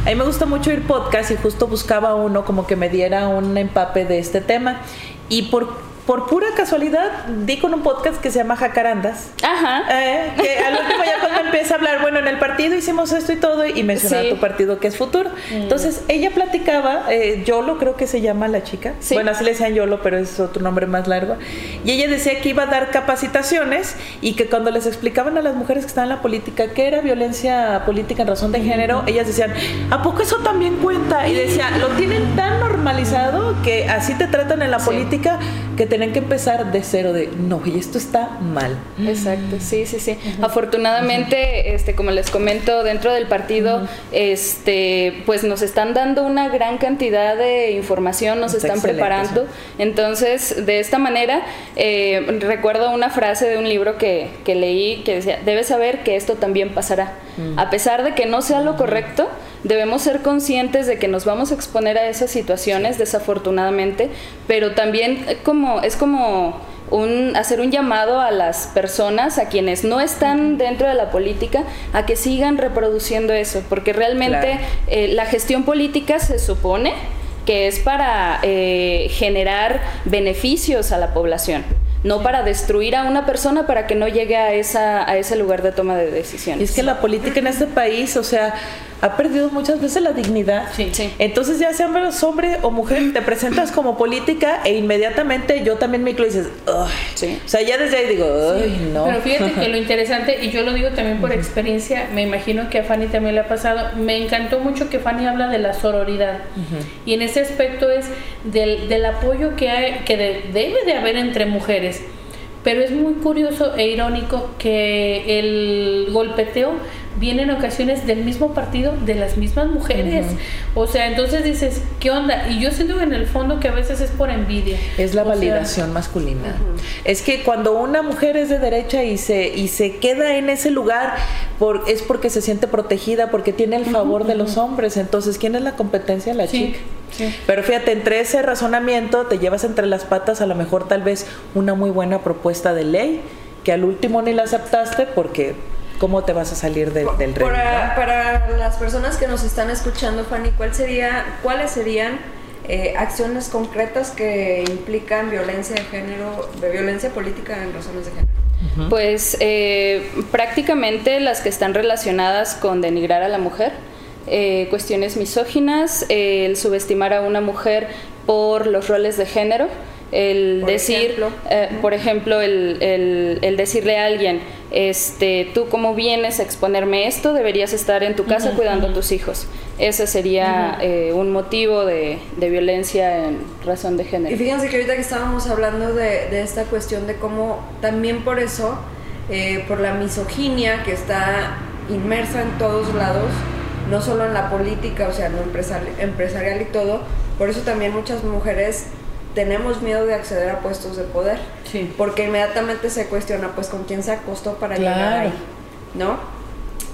A mí me gusta mucho ir podcast y justo buscaba uno como que me diera un empape de este tema. Y por, por pura casualidad di con un podcast que se llama Jacarandas. Ajá. Eh, que al último ya cuando empieza a hablar, bueno, en el partido hicimos esto y todo, y mencionaba Sí. tu partido que es futuro. Entonces, ella platicaba, eh, Yolo creo que se llama la chica. Sí. Bueno, así le decían Yolo, pero es otro nombre más largo. Y ella decía que iba a dar capacitaciones y que cuando les explicaban a las mujeres que estaban en la política qué era violencia política en razón de género, ellas decían, ¿a poco eso también cuenta? Y decía, lo tienen tan normalizado que así te tratan en la Sí. política que tienen que empezar de cero, de no, y esto está mal. Exacto, sí, sí, sí. Afortunadamente, este, como les comento, dentro del partido, este, pues nos están dando una gran cantidad de información, nos Está están preparando. Entonces, de esta manera, eh, recuerdo una frase de un libro que, que leí que decía, debes saber que esto también pasará. A pesar de que no sea lo correcto, debemos ser conscientes de que nos vamos a exponer a esas situaciones, desafortunadamente, pero también eh, como, es como un, hacer un llamado a las personas, a quienes no están dentro de la política, a que sigan reproduciendo eso, porque realmente eh, la gestión política se supone que es para eh, generar beneficios a la población no para destruir a una persona para que no llegue a, esa, a ese lugar de toma de decisiones. Y es que la política en este país, o sea, ha perdido muchas veces la dignidad. Sí, sí. Entonces ya sean hombre o mujer, te presentas como política e inmediatamente yo también me dices, sí. o sea, ya desde ahí digo, Ay, no. Pero fíjate que lo [LAUGHS] interesante, y yo lo digo también por experiencia, me imagino que a Fanny también le ha pasado, me encantó mucho que Fanny habla de la sororidad. Y en ese aspecto es del, del apoyo que, hay, que debe de haber entre mujeres. Pero es muy curioso e irónico que el golpeteo viene en ocasiones del mismo partido de las mismas mujeres. O sea, entonces dices, ¿qué onda? Y yo siento en el fondo que a veces es por envidia. Es la validación masculina. Es que cuando una mujer es de derecha y se, y se queda en ese lugar, por, es porque se siente protegida, porque tiene el favor de los hombres. Entonces, ¿quién es la competencia? La chica. Pero fíjate, entre ese razonamiento te llevas entre las patas a lo mejor tal vez una muy buena propuesta de ley que al último ni la aceptaste porque ¿cómo te vas a salir del reino? Para, para, las personas que nos están escuchando, Fanny, ¿cuál sería, ¿cuáles serían eh, acciones concretas que implican violencia de género, de violencia política en razones de género? Pues eh, prácticamente las que están relacionadas con denigrar a la mujer, eh, cuestiones misóginas, el subestimar a una mujer por los roles de género, el decir, por ejemplo, el, el decirle a alguien, este, tú como vienes a exponerme esto, deberías estar en tu casa cuidando a tus hijos. Ese sería eh, un motivo de, violencia en razón de género. Y fíjense que ahorita que estábamos hablando de, esta cuestión de cómo también por eso, eh, por la misoginia que está inmersa en todos lados, no solo en la política, o sea, no empresarial y todo, por eso también muchas mujeres tenemos miedo de acceder a puestos de poder. Porque inmediatamente se cuestiona, pues, con quién se acostó para llegar ahí, ¿no?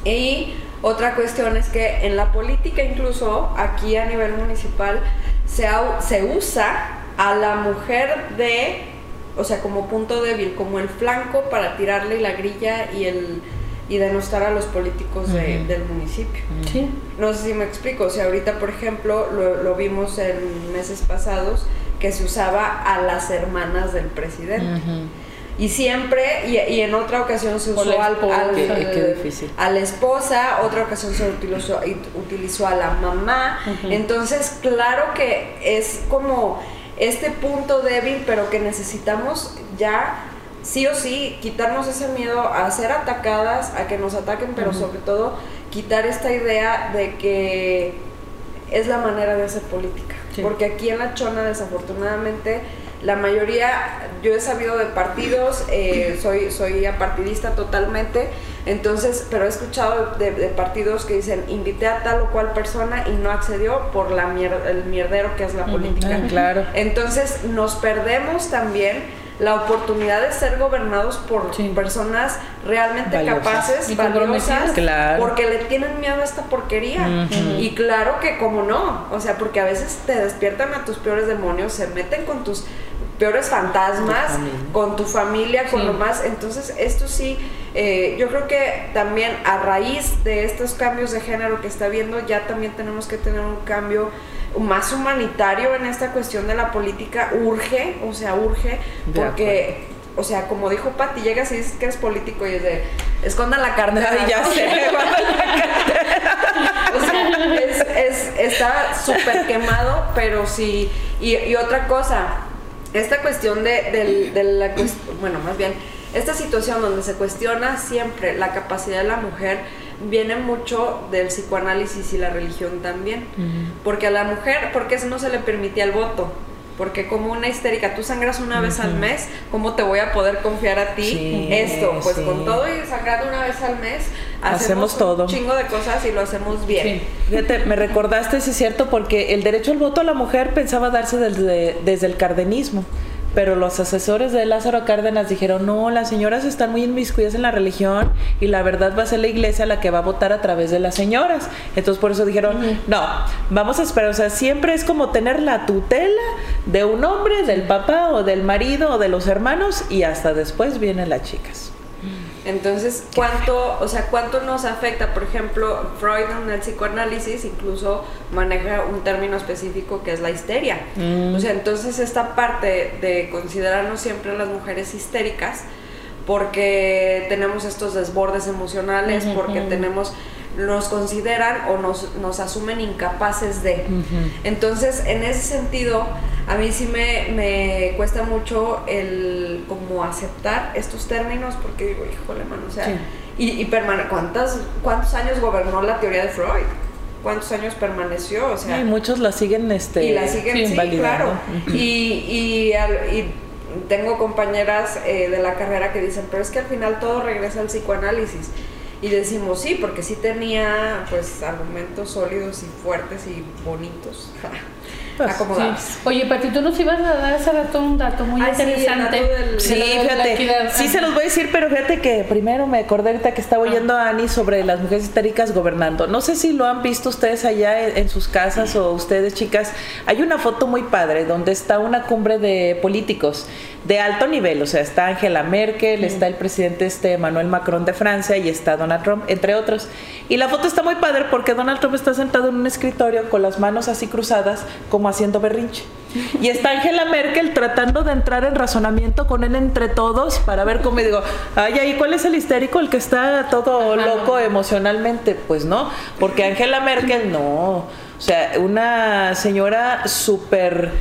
Y otra cuestión es que en la política, incluso aquí a nivel municipal, se, se usa a la mujer de, o sea, como punto débil, como el flanco para tirarle la grilla y el y denostar a los políticos del municipio. Sí. No sé si me explico, o sea, ahorita, por ejemplo, lo, lo vimos en meses pasados, que se usaba a las hermanas del presidente. Y siempre, y, en otra ocasión se usó al, a la esposa, otra ocasión se utilizó, utilizó a la mamá. Entonces, claro que es como este punto débil, pero que necesitamos ya sí o sí quitarnos ese miedo a ser atacadas, a que nos ataquen, pero sobre todo quitar esta idea de que es la manera de hacer política. Porque aquí en La Chona, desafortunadamente, la mayoría, yo he sabido de partidos, eh, soy, soy apartidista totalmente, entonces, pero he escuchado de, partidos que dicen, invité a tal o cual persona y no accedió por la el mierdero que es la política. claro. Entonces, nos perdemos también la oportunidad de ser gobernados por personas realmente capaces, valiosas, porque le tienen miedo a esta porquería. Y claro que como no, o sea, porque a veces te despiertan a tus peores demonios, se meten con tus peores fantasmas, con tu familia, con lo más. Entonces, esto sí, eh, yo creo que también a raíz de estos cambios de género que está viendo, ya también tenemos que tener un cambio más humanitario en esta cuestión de la política. Urge, o sea, urge, porque, o sea, como dijo Pati, llegas y dices que eres político y es de, escondan la carne. ya sé, [LAUGHS] o sea, es, está súper quemado, pero sí, y, otra cosa, esta cuestión de, de la, bueno, más bien, esta situación donde se cuestiona siempre la capacidad de la mujer, viene mucho del psicoanálisis y la religión también. Porque a la mujer, ¿por qué no se le permitía el voto? Porque como una histérica, tú sangras una vez al mes, ¿cómo te voy a poder confiar a ti esto? Pues con todo y sangrando una vez al mes, hacemos, todo. un chingo de cosas y lo hacemos bien. Fíjate, me recordaste, si es cierto, porque el derecho al voto a la mujer pensaba darse desde, desde el cardenismo pero los asesores de Lázaro Cárdenas dijeron, no, las señoras están muy inmiscuidas en la religión y la verdad va a ser la iglesia la que va a votar a través de las señoras. Entonces por eso dijeron, no, vamos a esperar, o sea, siempre es como tener la tutela de un hombre, del papá o del marido o de los hermanos y hasta después vienen las chicas. Entonces, ¿cuánto, o sea, cuánto nos afecta? Por ejemplo, Freud en el psicoanálisis incluso maneja un término específico que es la histeria. Mm. O sea, entonces esta parte de considerarnos siempre las mujeres histéricas, porque tenemos estos desbordes emocionales, porque tenemos nos consideran o nos, nos asumen incapaces de. Entonces, en ese sentido, a mí sí me, me, cuesta mucho el como aceptar estos términos porque digo, híjole, mano, o sea, y, y ¿cuántas, ¿cuántos años gobernó la teoría de Freud? ¿Cuántos años permaneció? O sea, y muchos la siguen, este, y la siguen, sí, claro. y, y, y, tengo compañeras eh, de la carrera que dicen, pero es que al final todo regresa al psicoanálisis. Y decimos sí, porque sí tenía pues argumentos sólidos y fuertes y bonitos. [LAUGHS] Oye, Pati, tú nos ibas a dar hace rato un dato muy interesante. Sí, fíjate, sí se los voy a decir, pero fíjate que primero me acordé ahorita que estaba oyendo a Ani sobre las mujeres histéricas gobernando. No sé si lo han visto ustedes allá en, sus casas o ustedes, chicas. Hay una foto muy padre donde está una cumbre de políticos de alto nivel, o sea, está Angela Merkel, está el presidente este Emmanuel Macron de Francia y está Donald Trump, entre otros. Y la foto está muy padre porque Donald Trump está sentado en un escritorio con las manos así cruzadas, como haciendo berrinche. Y está Angela Merkel tratando de entrar en razonamiento con él entre todos para ver cómo digo, ay, ahí, ¿cuál es el histérico? El que está todo loco emocionalmente. Pues no, porque Angela Merkel no. O sea, una señora súper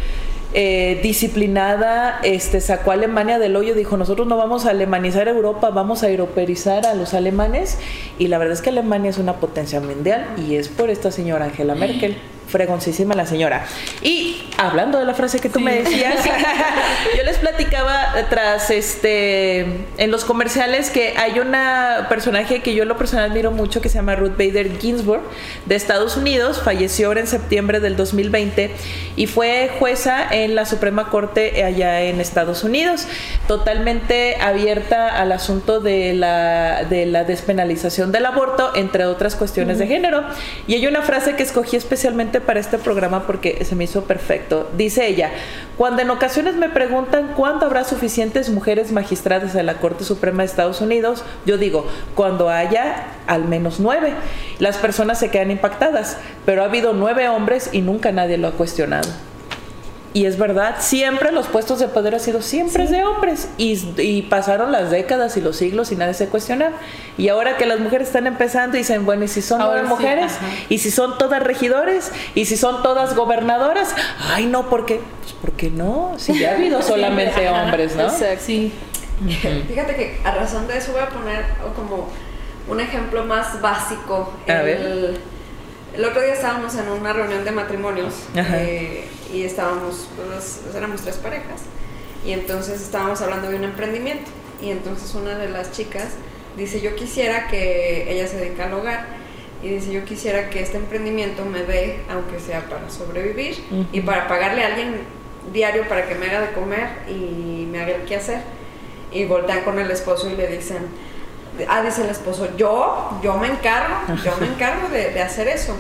eh, disciplinada, este, sacó a Alemania del hoyo, dijo, nosotros no vamos a alemanizar Europa, vamos a europeizar a los alemanes. Y la verdad es que Alemania es una potencia mundial y es por esta señora Angela Merkel fregoncísima la señora. Y hablando de la frase que tú me decías, [LAUGHS] yo les platicaba tras este en los comerciales que hay una personaje que yo lo personal admiro mucho que se llama Ruth Bader Ginsburg de Estados Unidos, falleció en septiembre del 2020 y fue jueza en la Suprema Corte allá en Estados Unidos, totalmente abierta al asunto de la de la despenalización del aborto, entre otras cuestiones de género. Y hay una frase que escogí especialmente para este programa porque se me hizo perfecto. Dice ella, cuando en ocasiones me preguntan cuándo habrá suficientes mujeres magistradas en la Corte Suprema de Estados Unidos, yo digo, cuando haya al menos nueve. Las personas se quedan impactadas, pero ha habido nueve hombres y nunca nadie lo ha cuestionado. Y es verdad, siempre los puestos de poder han sido siempre de hombres. Y, pasaron las décadas y los siglos y nadie se cuestiona. Y ahora que las mujeres están empezando, dicen, bueno, ¿y si son todas mujeres? ¿Y si son todas regidores? ¿Y si son todas gobernadoras? Ay, no, ¿por qué? Pues porque no, si ya ha habido [LAUGHS] solamente hombres, ¿no? Exacto. Sí. [LAUGHS] Fíjate que a razón de eso voy a poner como un ejemplo más básico. A ver el otro día estábamos en una reunión de matrimonios eh, y estábamos, pues, éramos tres parejas y entonces estábamos hablando de un emprendimiento y entonces una de las chicas dice yo quisiera que ella se dedica al hogar y dice yo quisiera que este emprendimiento me dé aunque sea para sobrevivir y para pagarle a alguien diario para que me haga de comer y me haga el qué hacer y voltean con el esposo y le dicen ah, dice el esposo, yo, yo me encargo, yo me encargo de, hacer eso.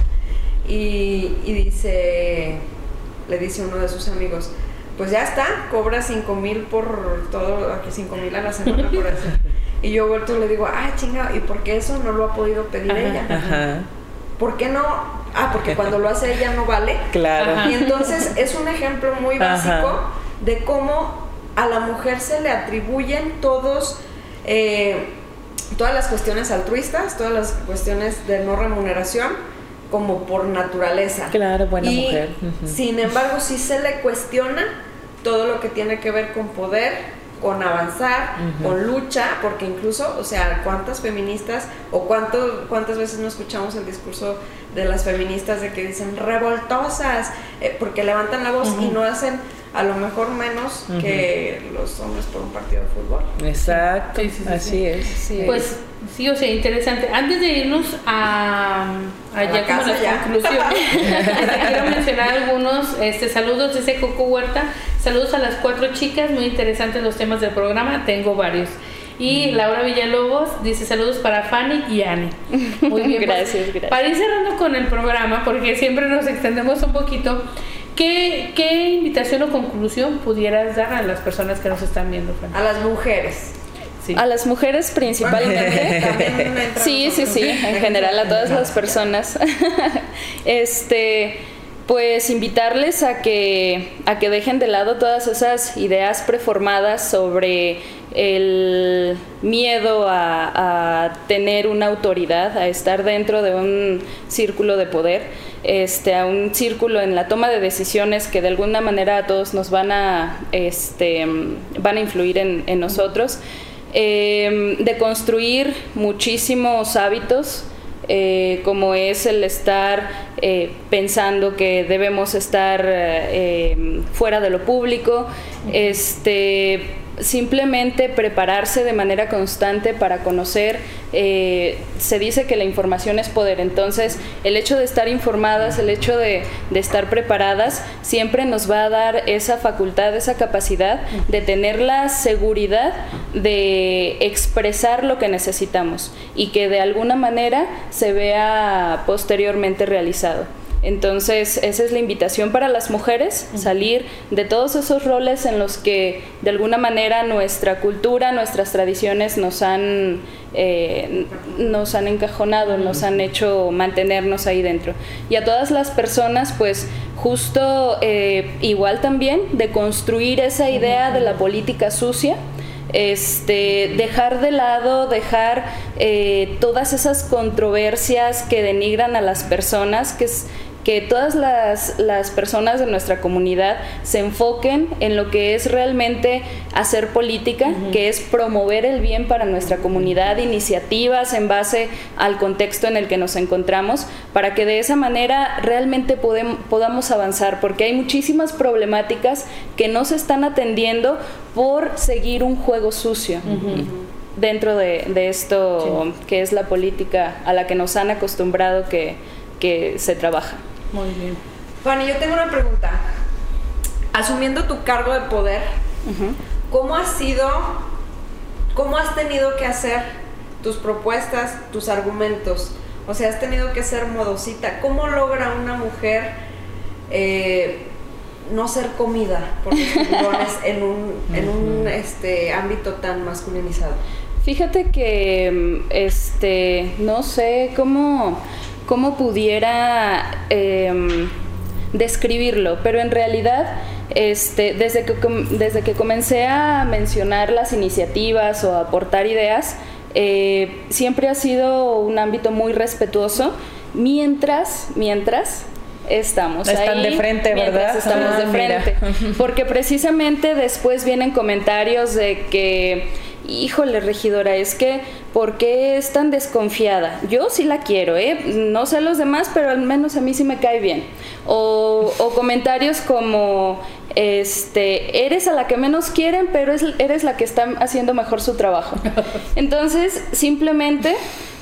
Y, dice, le dice uno de sus amigos, pues ya está, cobra 5 mil por todo, aquí 5 mil a la semana por eso. Y yo vuelto y le digo, ah, chinga, ¿y por qué eso no lo ha podido pedir ella? Ajá. ¿Por qué no? Ah, porque cuando lo hace ella no vale. Claro. Y entonces es un ejemplo muy básico de cómo a la mujer se le atribuyen todos eh, todas las cuestiones altruistas, todas las cuestiones de no remuneración, como por naturaleza. Claro, buena y, mujer. Sin embargo, sí se le cuestiona todo lo que tiene que ver con poder, con avanzar, con lucha, porque incluso, o sea, cuántas feministas o cuánto, cuántas veces no escuchamos el discurso de las feministas de que dicen revoltosas, eh, porque levantan la voz y no hacen a lo mejor menos que los hombres por un partido de fútbol. Exacto, así es. pues sí, o sea, interesante. Antes de irnos a, a, ya como las conclusiones, [LAUGHS] quiero mencionar algunos este, saludos de ese Coco Huerta. Saludos a las cuatro chicas, muy interesantes los temas del programa, tengo varios. Y Laura Villalobos dice saludos para Fanny y Annie. Muy bien. [LAUGHS] gracias, gracias. Para ir cerrando con el programa, porque siempre nos extendemos un poquito, ¿Qué, ¿Qué invitación o conclusión pudieras dar a las personas que nos están viendo? A las mujeres. Sí. A las mujeres principalmente. [LAUGHS] Sí, sí, sí, en general a todas las personas. [LAUGHS] Este, pues invitarles a que a que dejen de lado todas esas ideas preformadas sobre el miedo a, tener una autoridad, a estar dentro de un círculo de poder, este, a un círculo en la toma de decisiones que de alguna manera a todos nos van a, este, van a influir en, en nosotros, eh, de construir muchísimos hábitos, eh, como es el estar eh, pensando que debemos estar eh, fuera de lo público, este, simplemente prepararse de manera constante para conocer. eh, se dice que la información es poder, entonces el hecho de estar informadas, el hecho de, de estar preparadas, siempre nos va a dar esa facultad, esa capacidad de tener la seguridad de expresar lo que necesitamos y que de alguna manera se vea posteriormente realizado. Entonces, esa es la invitación para las mujeres, salir de todos esos roles en los que de alguna manera nuestra cultura, nuestras tradiciones nos han, eh, nos han encajonado, nos han hecho mantenernos ahí dentro. Y a todas las personas, pues justo eh, igual también de construir esa idea de la política sucia este, dejar de lado, dejar eh, todas esas controversias que denigran a las personas, que es que todas las, las personas de nuestra comunidad se enfoquen en lo que es realmente hacer política, que es promover el bien para nuestra comunidad, iniciativas en base al contexto en el que nos encontramos, para que de esa manera realmente podamos avanzar, porque hay muchísimas problemáticas que no se están atendiendo por seguir un juego sucio. Dentro de, de esto que es la política a la que nos han acostumbrado que, que se trabaja. Muy bien. Fanny, yo tengo una pregunta. Asumiendo tu cargo de poder, ¿cómo has sido, cómo has tenido que hacer tus propuestas, tus argumentos? O sea, has tenido que ser modosita. ¿Cómo logra una mujer eh, no ser comida por los [LAUGHS] en un, en un este, ámbito tan masculinizado? Fíjate que este no sé cómo, cómo pudiera em, describirlo, pero en realidad este, desde, que, desde que comencé a mencionar las iniciativas o a aportar ideas, eh, siempre ha sido un ámbito muy respetuoso, mientras, mientras estamos Están ahí, de frente. Estamos Ah, de mira. frente. [LAUGHS] Porque precisamente después vienen comentarios de que, híjole, regidora, es que, ¿por qué es tan desconfiada? Yo sí la quiero, ¿eh? No sé los demás, pero al menos a mí sí me cae bien. O, o comentarios como, este, eres a la que menos quieren, pero es- eres la que está haciendo mejor su trabajo. [LAUGHS] Entonces, simplemente...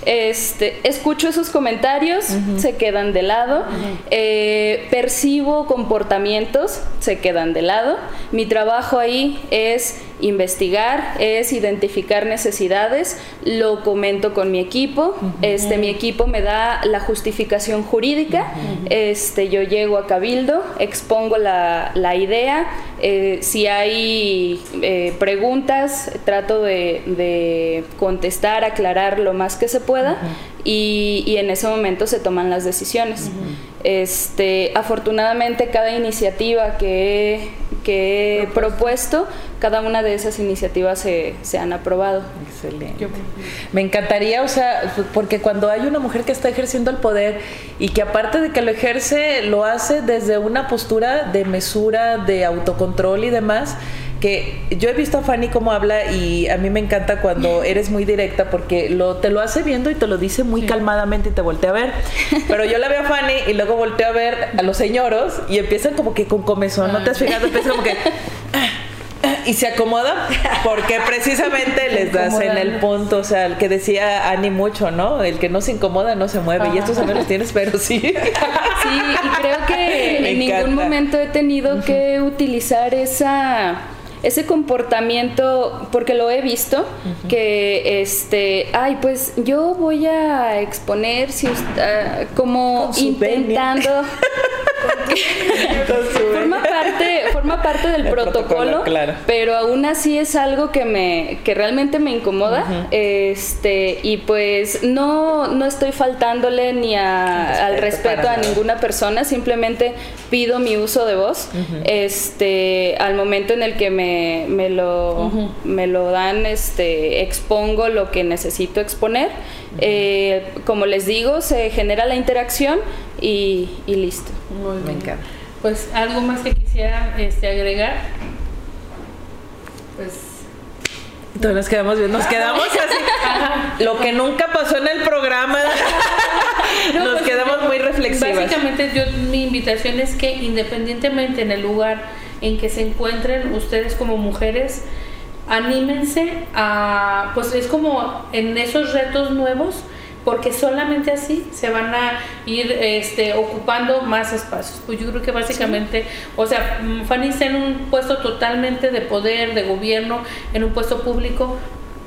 Este, escucho esos comentarios, se quedan de lado, eh, percibo comportamientos, se quedan de lado. Mi trabajo ahí es investigar, es identificar necesidades, lo comento con mi equipo, este, mi equipo me da la justificación jurídica, este, yo llego a Cabildo, expongo la, la idea, eh, si hay eh, preguntas, trato de, de contestar, aclarar lo más que se pueda y, y en ese momento se toman las decisiones. Este, afortunadamente cada iniciativa que he, que he propuesto, cada una de esas iniciativas se, se han aprobado. Excelente. Me encantaría, o sea, porque cuando hay una mujer que está ejerciendo el poder y que aparte de que lo ejerce, lo hace desde una postura de mesura, de autocontrol y demás, que yo he visto a Fanny cómo habla y a mí me encanta cuando eres muy directa porque lo, te lo hace viendo y te lo dice muy calmadamente y te voltea a ver. Pero yo la veo a Fanny y luego volteo a ver a los señoros y empiezan como que con comezón, ¿no te has fijado? Empiezan como que y se acomoda porque precisamente [LAUGHS] les das en el punto, o sea, el que decía Ani mucho, ¿no? El que no se incomoda no se mueve y estos también los tienes, pero sí. Sí, y creo que Me en ningún momento he tenido que utilizar esa ese comportamiento porque lo he visto que este ay pues yo voy a exponer si usted, ah, como intentando [LAUGHS] forma parte, forma parte del protocolo, pero aún así es algo que me, que realmente me incomoda. Este, y pues no, no estoy faltándole ni al respeto a ninguna persona, simplemente pido mi uso de voz. Este, al momento en el que me, me lo, me lo dan, este, expongo lo que necesito exponer. Eh, como les digo, se genera la interacción y, listo. Muy bien. Me encanta. Pues algo más que quisiera este, agregar. Pues entonces nos quedamos bien, nos quedamos [LAUGHS] así. Lo que nunca pasó en el programa. [LAUGHS] nos pues, quedamos muy reflexivas. Básicamente yo mi invitación es que independientemente en el lugar en que se encuentren ustedes como mujeres, anímense a, pues es como en esos retos nuevos, porque solamente así se van a ir este, ocupando más espacios. Pues yo creo que básicamente, o sea, mm, Fanny está en un puesto totalmente de poder, de gobierno, en un puesto público,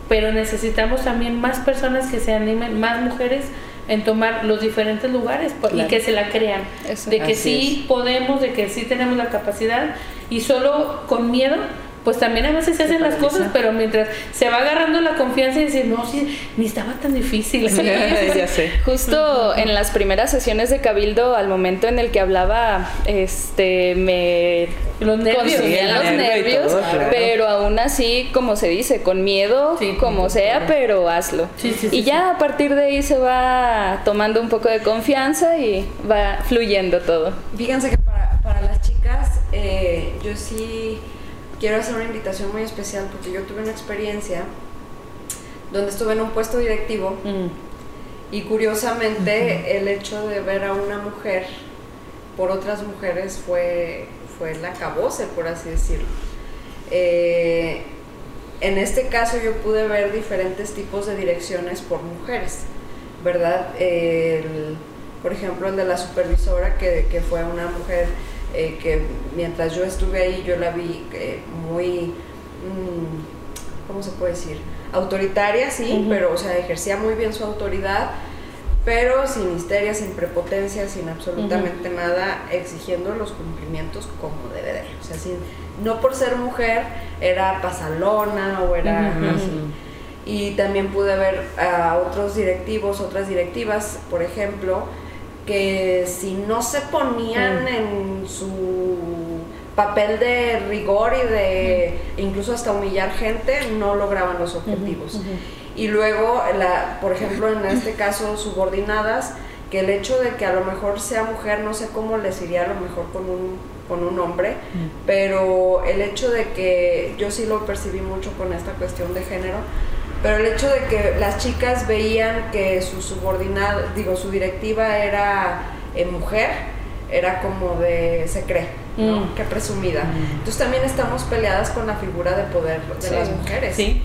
pero necesitamos también más personas que se animen, más mujeres en tomar los diferentes lugares y que se la crean, de que sí podemos, de que sí tenemos la capacidad y solo con miedo pues también a veces se hacen las cosas, pero mientras se va agarrando la confianza y decir, no, sí, ni estaba tan difícil. ya sé. [LAUGHS] Justo en las primeras sesiones de Cabildo, al momento en el que hablaba, este, me los nervios, los nervios, pero aún así, como se dice, con miedo, como sea, pero hazlo. y ya a partir de ahí se va tomando un poco de confianza y va fluyendo todo. Fíjense que para, para las chicas, eh, yo sí quiero hacer una invitación muy especial porque yo tuve una experiencia donde estuve en un puesto directivo mm. y curiosamente el hecho de ver a una mujer por otras mujeres fue, fue la cabose, por así decirlo. Eh, en este caso yo pude ver diferentes tipos de direcciones por mujeres, ¿verdad? por ejemplo, el de la supervisora, que, que fue una mujer eh, que mientras yo estuve ahí yo la vi eh, muy, mm, ¿cómo se puede decir? Autoritaria, sí, pero o sea, ejercía muy bien su autoridad, pero sin histeria, sin prepotencia, sin absolutamente nada, exigiendo los cumplimientos como debe de. O sea, sin, no por ser mujer era pasalona o era así. Y también pude ver a otros directivos, otras directivas, por ejemplo, que si no se ponían mm. en su papel de rigor y de mm. incluso hasta humillar gente, no lograban los objetivos. Y luego, la, por ejemplo, en este caso, subordinadas, que el hecho de que a lo mejor sea mujer, no sé cómo les iría a lo mejor con un, con un hombre, mm. pero el hecho de que yo sí lo percibí mucho con esta cuestión de género, pero el hecho de que las chicas veían que su subordinada, digo, su directiva era eh, mujer, era como de, se cree, ¿no? Mm. Qué presumida. Mm. Entonces también estamos peleadas con la figura de poder de las mujeres. Sí.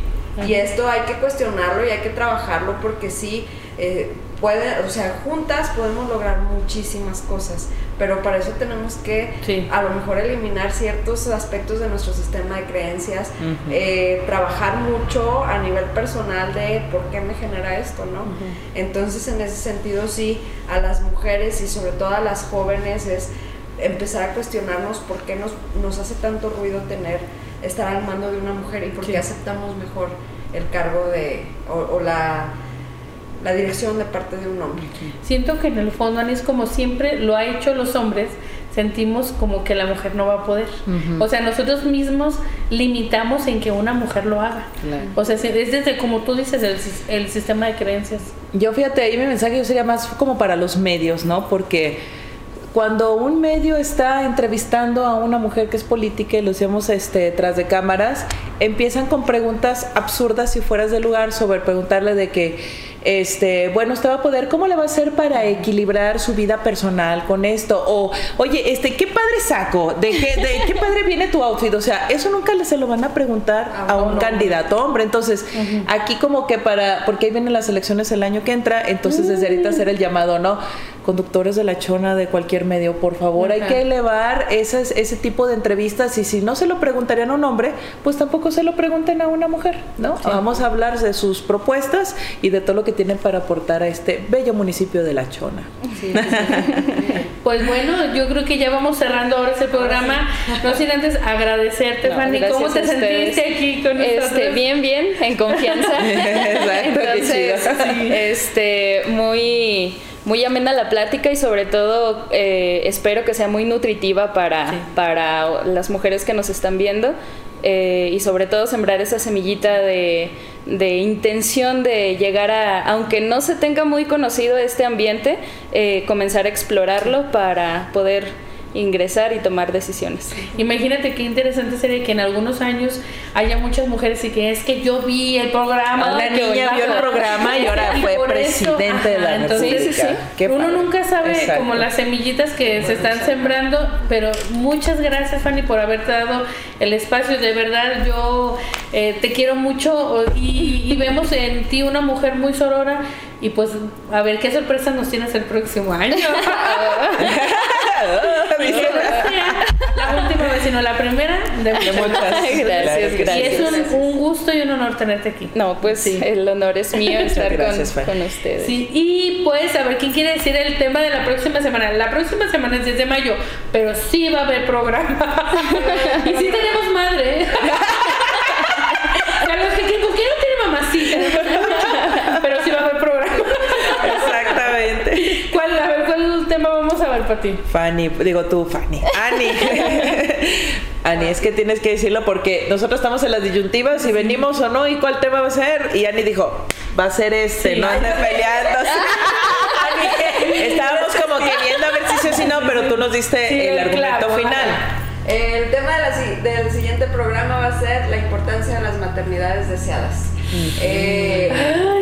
Y esto hay que cuestionarlo y hay que trabajarlo porque sí, eh, puede, o sea, juntas podemos lograr muchísimas cosas, pero para eso tenemos que a lo mejor eliminar ciertos aspectos de nuestro sistema de creencias, eh, trabajar mucho a nivel personal de por qué me genera esto, ¿no? Entonces, en ese sentido, sí, a las mujeres y sobre todo a las jóvenes es empezar a cuestionarnos por qué nos, nos hace tanto ruido tener, estar al mando de una mujer y por qué aceptamos mejor el cargo de, o la la dirección de parte de un hombre. Siento que en el fondo, es como siempre lo ha hecho los hombres, sentimos como que la mujer no va a poder. O sea, nosotros mismos limitamos en que una mujer lo haga. O sea, es desde, como tú dices, el, el, sistema de creencias. Yo fíjate, ahí mi mensaje sería más como para los medios, ¿no? Porque cuando un medio está entrevistando a una mujer que es política y lo hacemos este, tras de cámaras, empiezan con preguntas absurdas y fueras de lugar sobre preguntarle de que este, bueno, usted va a poder, ¿cómo le va a hacer para equilibrar su vida personal con esto? O, oye, este, ¿qué padre saco? ¿De qué, de [LAUGHS] qué padre viene tu outfit? O sea, eso nunca se lo van a preguntar ah, a un candidato hombre. Entonces, aquí como que para, porque ahí vienen las elecciones el año que entra, entonces desde ahorita hacer el llamado, ¿no? Conductores de la chona de cualquier medio, por favor, hay que elevar ese, ese tipo de entrevistas y si no se lo preguntarían a un hombre, pues tampoco se lo pregunten a una mujer, ¿no? Vamos a hablar de sus propuestas y de todo lo que tienen para aportar a este bello municipio de la chona. [LAUGHS] pues bueno, yo creo que ya vamos cerrando ahora ese programa, no sin antes agradecerte, Fanny, ¿cómo te sentiste aquí con este, nosotros? Bien, bien, en confianza. [LAUGHS] Exacto, Entonces, [LAUGHS] este, muy muy amena la plática y sobre todo eh, espero que sea muy nutritiva para, para las mujeres que nos están viendo eh, y sobre todo sembrar esa semillita de, de, intención de llegar a, aunque no se tenga muy conocido este ambiente, eh, comenzar a explorarlo para poder ingresar y tomar decisiones. Imagínate qué interesante sería que en algunos años haya muchas mujeres y que es que yo vi el programa. Una niña vio el programa y ahora [LAUGHS] fue presidente de la entonces, sí, sí, Uno nunca sabe como las semillitas que se están sembrando, pero muchas gracias Fanny por haberte dado el espacio. De verdad yo eh, te quiero mucho y, y vemos en ti una mujer muy sorora y pues a ver qué sorpresas nos tienes el próximo año. [LAUGHS] [LAUGHS] la última vez, sino la primera de, muchas. Gracias, gracias. Y es un, gusto y un honor tenerte aquí. No, pues sí. el honor es mío estar con, con, ustedes. Sí, y pues a ver quién quiere decir el tema de la próxima semana. La próxima semana es 10 de mayo, pero sí va a haber programa. [LAUGHS] y sí tenemos madre. [LAUGHS] Para los que, ¿por qué no tiene mamá? Sí, pero sí va a haber programa. Exactamente. ¿Cuál, a ver, ¿cuál tema para ti? Fanny, digo tú, Fanny. Ani. [LAUGHS] Ani, es que tienes que decirlo porque nosotros estamos en las disyuntivas y venimos o no y cuál tema va a ser. Y Ani dijo, va a ser este, no anda peleando. [LAUGHS] estábamos como queriendo a ver si sí o si no, pero tú nos diste el argumento final. El tema del siguiente programa va a ser la importancia de las maternidades deseadas. Eh,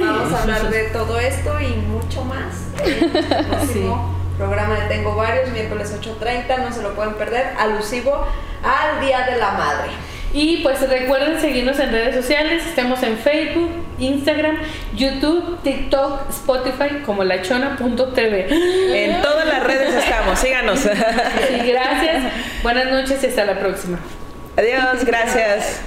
vamos a hablar de todo esto y mucho más. El [LAUGHS] próximo programa de Tengo Varios, miércoles 8.30, no se lo pueden perder, alusivo al Día de la Madre. Y pues recuerden seguirnos en redes sociales, estamos en Facebook, Instagram, YouTube, TikTok, Spotify como lachona.tv. En todas las redes estamos, síganos. Sí, gracias, buenas noches y hasta la próxima. Adiós, gracias.